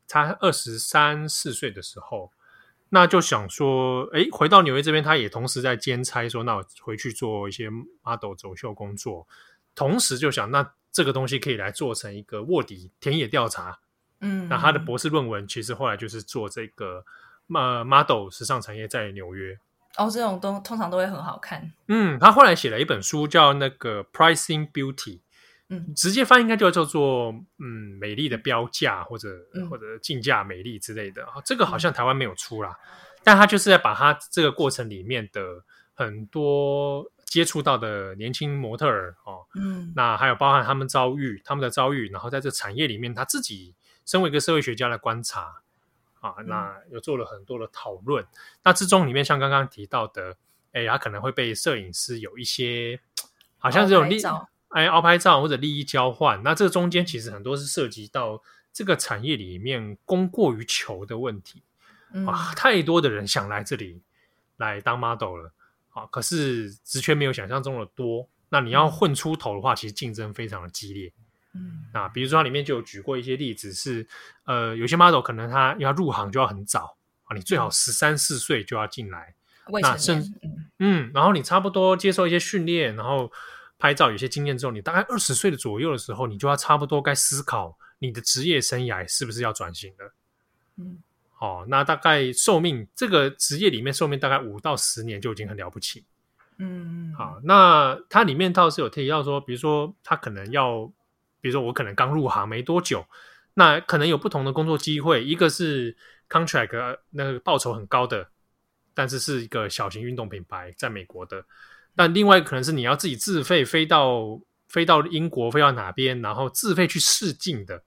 才二十三四岁的时候，那就想说，诶，回到纽约这边，他也同时在兼差，说那我回去做一些 model 走秀工作，同时就想，那这个东西可以来做成一个卧底田野调查，嗯，那他的博士论文其实后来就是做这个呃 model 时尚产业在纽约。哦，这种都通常都会很好看。嗯，他后来写了一本书，叫那个《Pricing Beauty》，嗯，直接翻应该就叫做嗯美丽的标价或者、嗯、或者竞价美丽之类的。这个好像台湾没有出啦，嗯、但他就是在把他这个过程里面的很多接触到的年轻模特儿哦，嗯，那还有包含他们遭遇他们的遭遇，然后在这产业里面他自己身为一个社会学家的观察啊，那有做了很多的讨论。嗯、那之中里面像刚刚提到的，哎，他可能会被摄影师有一些好像这种利。哎，凹拍照或者利益交换，那这中间其实很多是涉及到这个产业里面供过于求的问题。嗯、啊，太多的人想来这里来当 model 了，啊，可是职缺没有想象中的多。那你要混出头的话，其实竞争非常的激烈。嗯，那比如说它里面就有举过一些例子是，是呃，有些 model 可能他要入行就要很早啊，你最好十三四岁就要进来，那甚嗯，嗯，然后你差不多接受一些训练，然后。拍照有些经验之后，你大概二十岁的左右的时候，你就要差不多该思考你的职业生涯是不是要转型了。嗯，好、哦，那大概寿命这个职业里面寿命大概五到十年就已经很了不起。嗯嗯，好，那它里面倒是有提到说，比如说他可能要，比如说我可能刚入行没多久，那可能有不同的工作机会，一个是 contract 那个报酬很高的，但是是一个小型运动品牌，在美国的。但另外可能是你要自己自费飞到飞到英国，飞到哪边，然后自费去试镜的。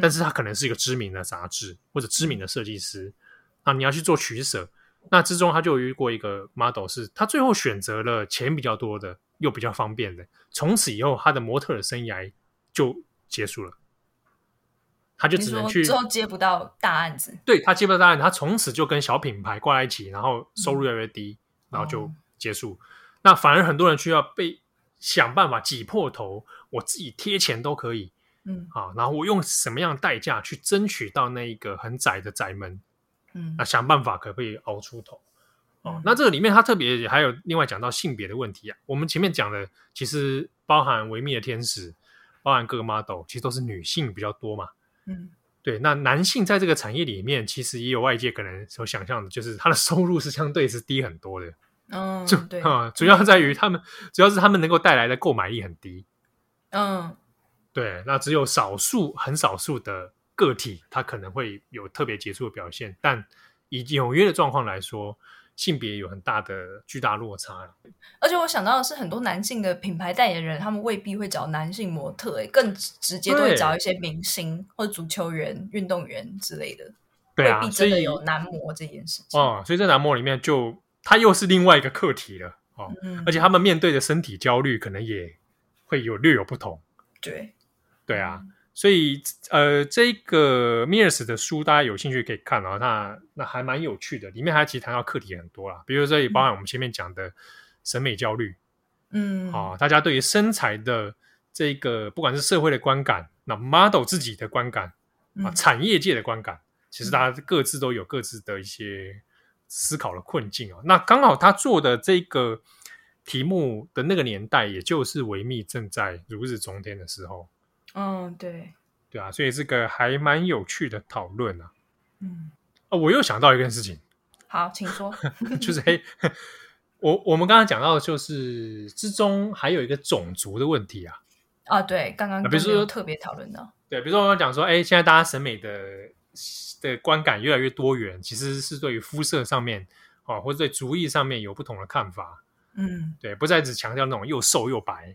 但是他可能是一个知名的杂志或者知名的设计师，啊，你要去做取舍。那之中他就有遇过一个 model，是他最后选择了钱比较多的，又比较方便的。从此以后，他的模特的生涯就结束了。他就只能去之后接不到大案子，对，他接不到大案子，他从此就跟小品牌挂在一起，然后收入越来越低，然后就结束。哦那反而很多人需要被想办法挤破头，我自己贴钱都可以，嗯，啊，然后我用什么样的代价去争取到那一个很窄的窄门，嗯，那想办法可不可以熬出头？哦、嗯，那这个里面他特别还有另外讲到性别的问题啊。我们前面讲的其实包含维密的天使，包含各个 model，其实都是女性比较多嘛，嗯，对。那男性在这个产业里面，其实也有外界可能所想象的，就是他的收入是相对是低很多的。嗯，就对啊，主要在于他们，主要是他们能够带来的购买力很低。嗯，对，那只有少数很少数的个体，他可能会有特别杰出的表现，但以纽约的状况来说，性别有很大的巨大落差。而且我想到的是，很多男性的品牌代言人，他们未必会找男性模特，哎，更直接都会找一些明星或者足球员、运动员之类的。对啊，未必真的有男模这件事情。哦，所以在男模里面就。他又是另外一个课题了哦，嗯，而且他们面对的身体焦虑可能也会有略有不同。对，对啊，所以呃，这个 Mears 的书大家有兴趣可以看啊，那那还蛮有趣的，里面还其实谈到课题很多啦，比如说也包含我们前面讲的审美焦虑，嗯，啊，大家对于身材的这个不管是社会的观感，那 model 自己的观感啊，产业界的观感，其实大家各自都有各自的一些。思考的困境哦，那刚好他做的这个题目的那个年代，也就是维密正在如日中天的时候。嗯，对，对啊，所以这个还蛮有趣的讨论啊。嗯，哦，我又想到一件事情。好，请说。就是嘿，我我们刚刚讲到的就是之中还有一个种族的问题啊。啊，对，刚刚比如说特别讨论到，对，比如说我们讲说，哎，现在大家审美的。的观感越来越多元，其实是对于肤色上面哦，或者对族裔上面有不同的看法。嗯，对，不再只强调那种又瘦又白。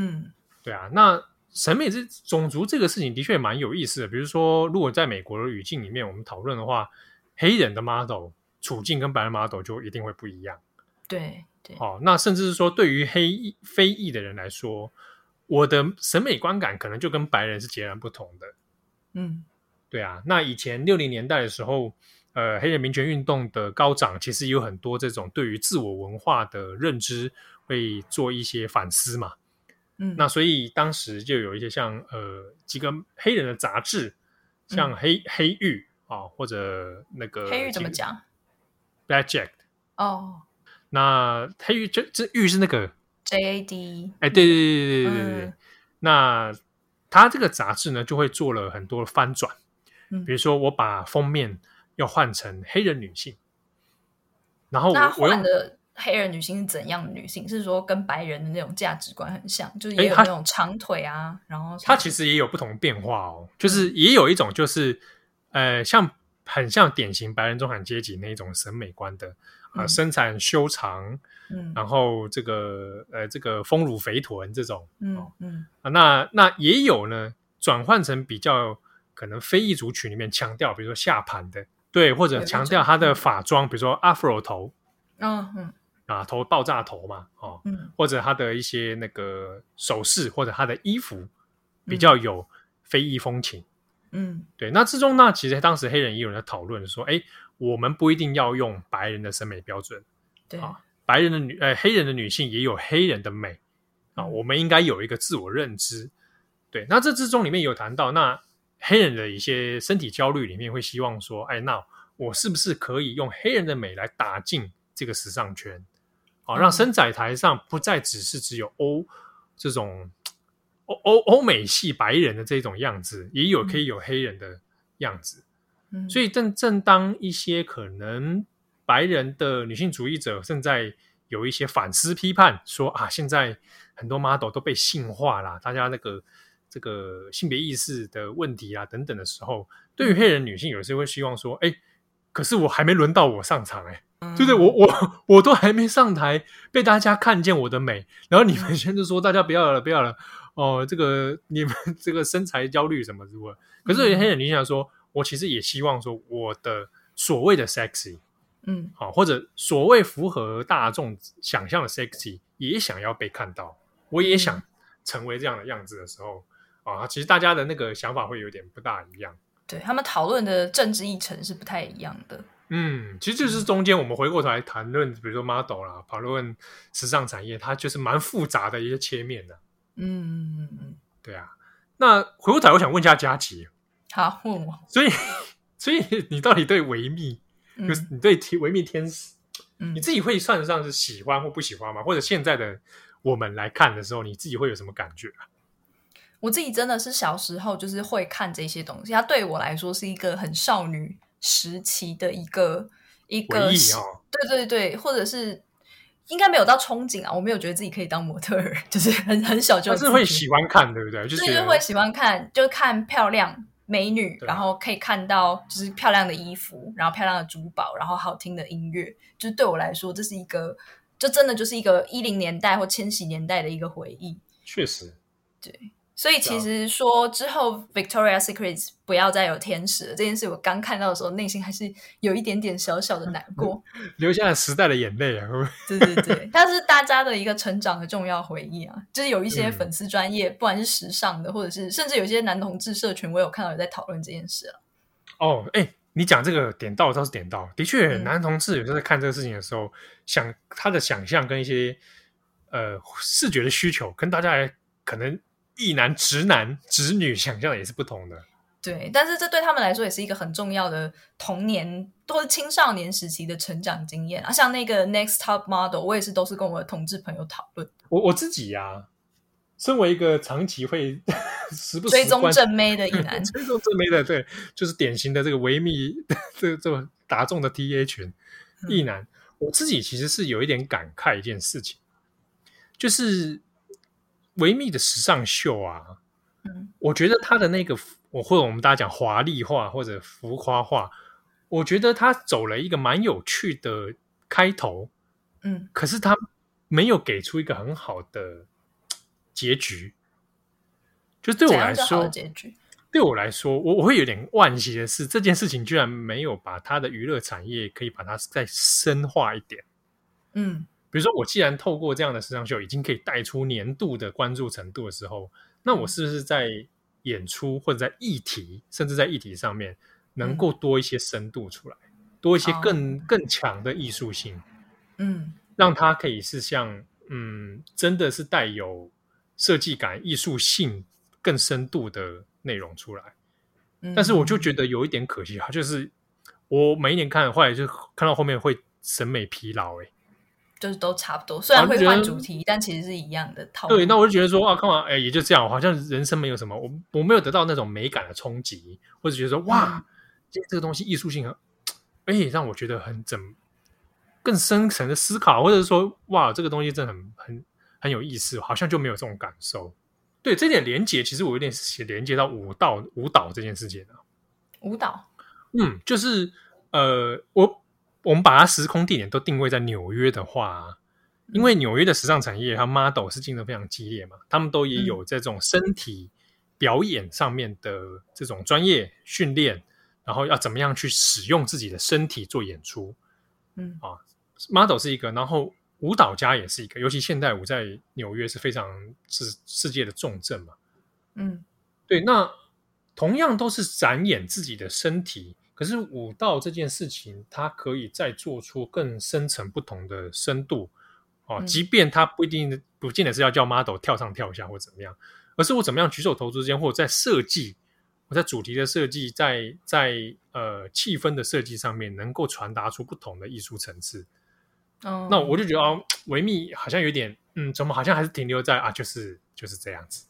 嗯，对啊。那审美这种族这个事情的确蛮有意思的。比如说，如果在美国的语境里面我们讨论的话，黑人的 model 处境跟白人 model 就一定会不一样。对对。哦，那甚至是说，对于黑裔非裔的人来说，我的审美观感可能就跟白人是截然不同的。嗯。对啊，那以前六零年代的时候，呃，黑人民权运动的高涨，其实有很多这种对于自我文化的认知，会做一些反思嘛。嗯，那所以当时就有一些像呃几个黑人的杂志，像黑、嗯、黑玉啊，或者那个黑玉怎么讲？Black Jack。哦，那黑玉这这玉是那个 J A D。哎，对对对对对对对。嗯、那他这个杂志呢，就会做了很多翻转。比如说，我把封面要换成黑人女性，然后我换的黑人女性是怎样的女性？是说跟白人的那种价值观很像，就是也有那种长腿啊，然后她其实也有不同变化哦，就是也有一种就是呃，像很像典型白人中产阶级那种审美观的啊、呃，身材很修长，嗯，然后这个呃这个丰乳肥臀这种，嗯嗯。啊，那那也有呢，转换成比较可能非裔族群里面强调，比如说下盘的。对，或者强调他的发妆，比如说 Afro 头，嗯嗯，啊，头爆炸头嘛，哦，嗯，或者他的一些那个首饰，或者他的衣服比较有非裔风情，嗯，对。那之中呢，其实当时黑人也有人在讨论说，哎，我们不一定要用白人的审美标准，对啊，白人的女，呃，黑人的女性也有黑人的美啊，我们应该有一个自我认知。对，那这之中里面有谈到那。黑人的一些身体焦虑里面会希望说，哎，那我是不是可以用黑人的美来打进这个时尚圈，好、嗯、让伸展台上不再只是只有欧这种欧欧欧美系白人的这种样子，也有可以有黑人的样子。嗯，所以正正当一些可能白人的女性主义者正在有一些反思批判，说啊，现在很多 model 都被性化了，大家那个。这个性别意识的问题啊，等等的时候，对于黑人女性，有时候会希望说：“哎，可是我还没轮到我上场，哎，对不对？我我我都还没上台，被大家看见我的美，然后你们现在就说大家不要了，不要了，哦，这个你们这个身材焦虑什么什么。可是黑人女性说，我其实也希望说，我的所谓的 sexy，嗯，好，或者所谓符合大众想象的 sexy，也想要被看到，我也想成为这样的样子的时候。”啊，其实大家的那个想法会有点不大一样，对，他们讨论的政治议程是不太一样的。嗯，其实就是中间我们回过头来谈论，比如说 model 啦，讨论时尚产业，它就是蛮复杂的一些切面的。嗯嗯嗯，对啊。那回过头来，我想问一下佳琪，好，问我。所以，所以你到底对维密，嗯、就是你对维密天使，嗯、你自己会算得上是喜欢或不喜欢吗？或者现在的我们来看的时候，你自己会有什么感觉啊？我自己真的是小时候就是会看这些东西，它对我来说是一个很少女时期的一个一个回忆哦。对对对，或者是应该没有到憧憬啊，我没有觉得自己可以当模特儿，就是很很小就，是会喜欢看，对不对？就是就是会喜欢看，就看漂亮美女，然后可以看到就是漂亮的衣服，然后漂亮的珠宝，然后好听的音乐，就是对我来说，这是一个就真的就是一个一零年代或千禧年代的一个回忆。确实，对。所以其实说之后 Victoria's Secret 不要再有天使了这件事，我刚看到的时候，内心还是有一点点小小的难过，流下了时代的眼泪啊！对对对，它是大家的一个成长的重要回忆啊。就是有一些粉丝专业，不管是时尚的，或者是甚至有一些男同志社群，我有看到有在讨论这件事啊。哦，哎，你讲这个点到倒是点到，的确，男同志有时候在看这个事情的时候，想他的想象跟一些呃视觉的需求，跟大家可能。异男、直男、直女想象也是不同的，对，但是这对他们来说也是一个很重要的童年或者青少年时期的成长经验啊。像那个 Next Top Model，我也是都是跟我的同志朋友讨论。我我自己呀、啊，身为一个长期会 时不时追踪正妹的异男，追踪正妹的，对，就是典型的这个维密这个这个大众的 TA 群异男、嗯。我自己其实是有一点感慨一件事情，就是。维密的时尚秀啊，嗯，我觉得他的那个，我或者我们大家讲华丽化或者浮夸化，我觉得他走了一个蛮有趣的开头，嗯，可是他没有给出一个很好的结局，就对我来说，结局？对我来说，我我会有点惋惜的是，这件事情居然没有把他的娱乐产业可以把它再深化一点，嗯。比如说，我既然透过这样的时尚秀已经可以带出年度的关注程度的时候，那我是不是在演出或者在议题，甚至在议题上面，能够多一些深度出来，嗯、多一些更、哦、更强的艺术性，嗯，让它可以是像嗯，真的是带有设计感、艺术性更深度的内容出来。嗯、但是我就觉得有一点可惜哈，就是我每一年看，后来就看到后面会审美疲劳、欸，就是都差不多，虽然会换主题，但其实是一样的套路。对，那我就觉得说啊，干嘛？哎，也就这样，好像人生没有什么，我我没有得到那种美感的冲击，或者觉得说哇，这、嗯、这个东西艺术性很，哎，让我觉得很怎更深层的思考，或者是说，哇，这个东西真的很很很有意思，好像就没有这种感受。对，这点连接，其实我有点连接到舞蹈舞蹈这件事情啊。舞蹈，嗯，就是呃，我我们把它时空地点都定位在纽约的话，因为纽约的时尚产业，它 model 是竞争非常激烈嘛，他们都也有这种身体表演上面的这种专业训练，然后要怎么样去使用自己的身体做演出，嗯。啊，model 是一个，然后舞蹈家也是一个，尤其现代舞在纽约是非常是世界的重镇嘛，嗯，对，那同样都是展演自己的身体，可是舞蹈这件事情，它可以再做出更深层不同的深度。哦，即便它不一定不见得是要叫 model 跳上跳下或怎么样，而是我怎么样举手投足之间，或者在设计，我在主题的设计，在在呃气氛的设计上面，能够传达出不同的艺术层次。哦，那我就觉得哦，维密好像有点，嗯，怎么好像还是停留在啊，就是就是这样子。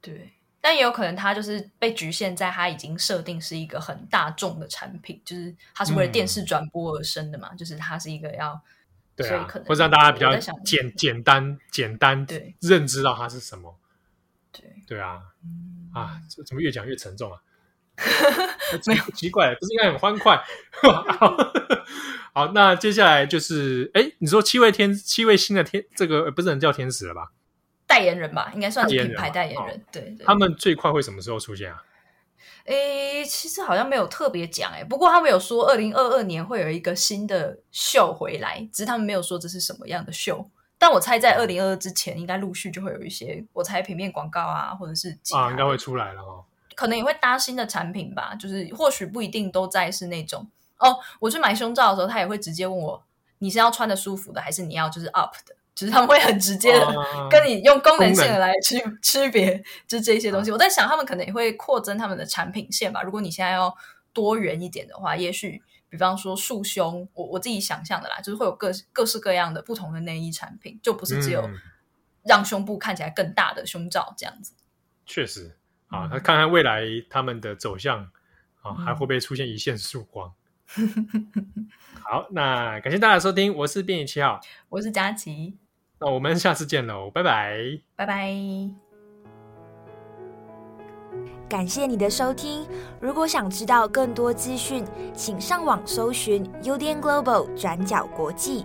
对，但也有可能它就是被局限在它已经设定是一个很大众的产品，就是它是为了电视转播而生的嘛，嗯、就是它是一个要。对啊，或者让大家比较简简单简单对认知到它是什么。对对啊，嗯、啊，怎么越讲越沉重啊？没有奇怪，不是应该很欢快？好，好，那接下来就是，哎，你说七位天七位新的天，这个不是能叫天使了吧？代言人吧，应该算是品牌代言人。言人对，对，他们最快会什么时候出现啊？诶，其实好像没有特别讲诶，不过他们有说二零二二年会有一个新的秀回来，只是他们没有说这是什么样的秀。但我猜在二零二二之前，应该陆续就会有一些，我猜平面广告啊，或者是啊，应该会出来了哦。可能也会搭新的产品吧，就是或许不一定都在是那种哦。我去买胸罩的时候，他也会直接问我，你是要穿的舒服的，还是你要就是 up 的？其实他们会很直接的跟你用功能性的来区区别，就这些东西。我在想，他们可能也会扩增他们的产品线吧。如果你现在要多元一点的话，也许比方说束胸，我我自己想象的啦，就是会有各各式各样的不同的内衣产品，就不是只有让胸部看起来更大的胸罩这样子。确实啊，那看看未来他们的走向啊，还会不会出现一线曙光？好，那感谢大家收听，我是编辑七号，我是佳琪。那我们下次见喽，拜拜，拜拜。感谢你的收听，如果想知道更多资讯，请上网搜寻 UDN Global 转角国际。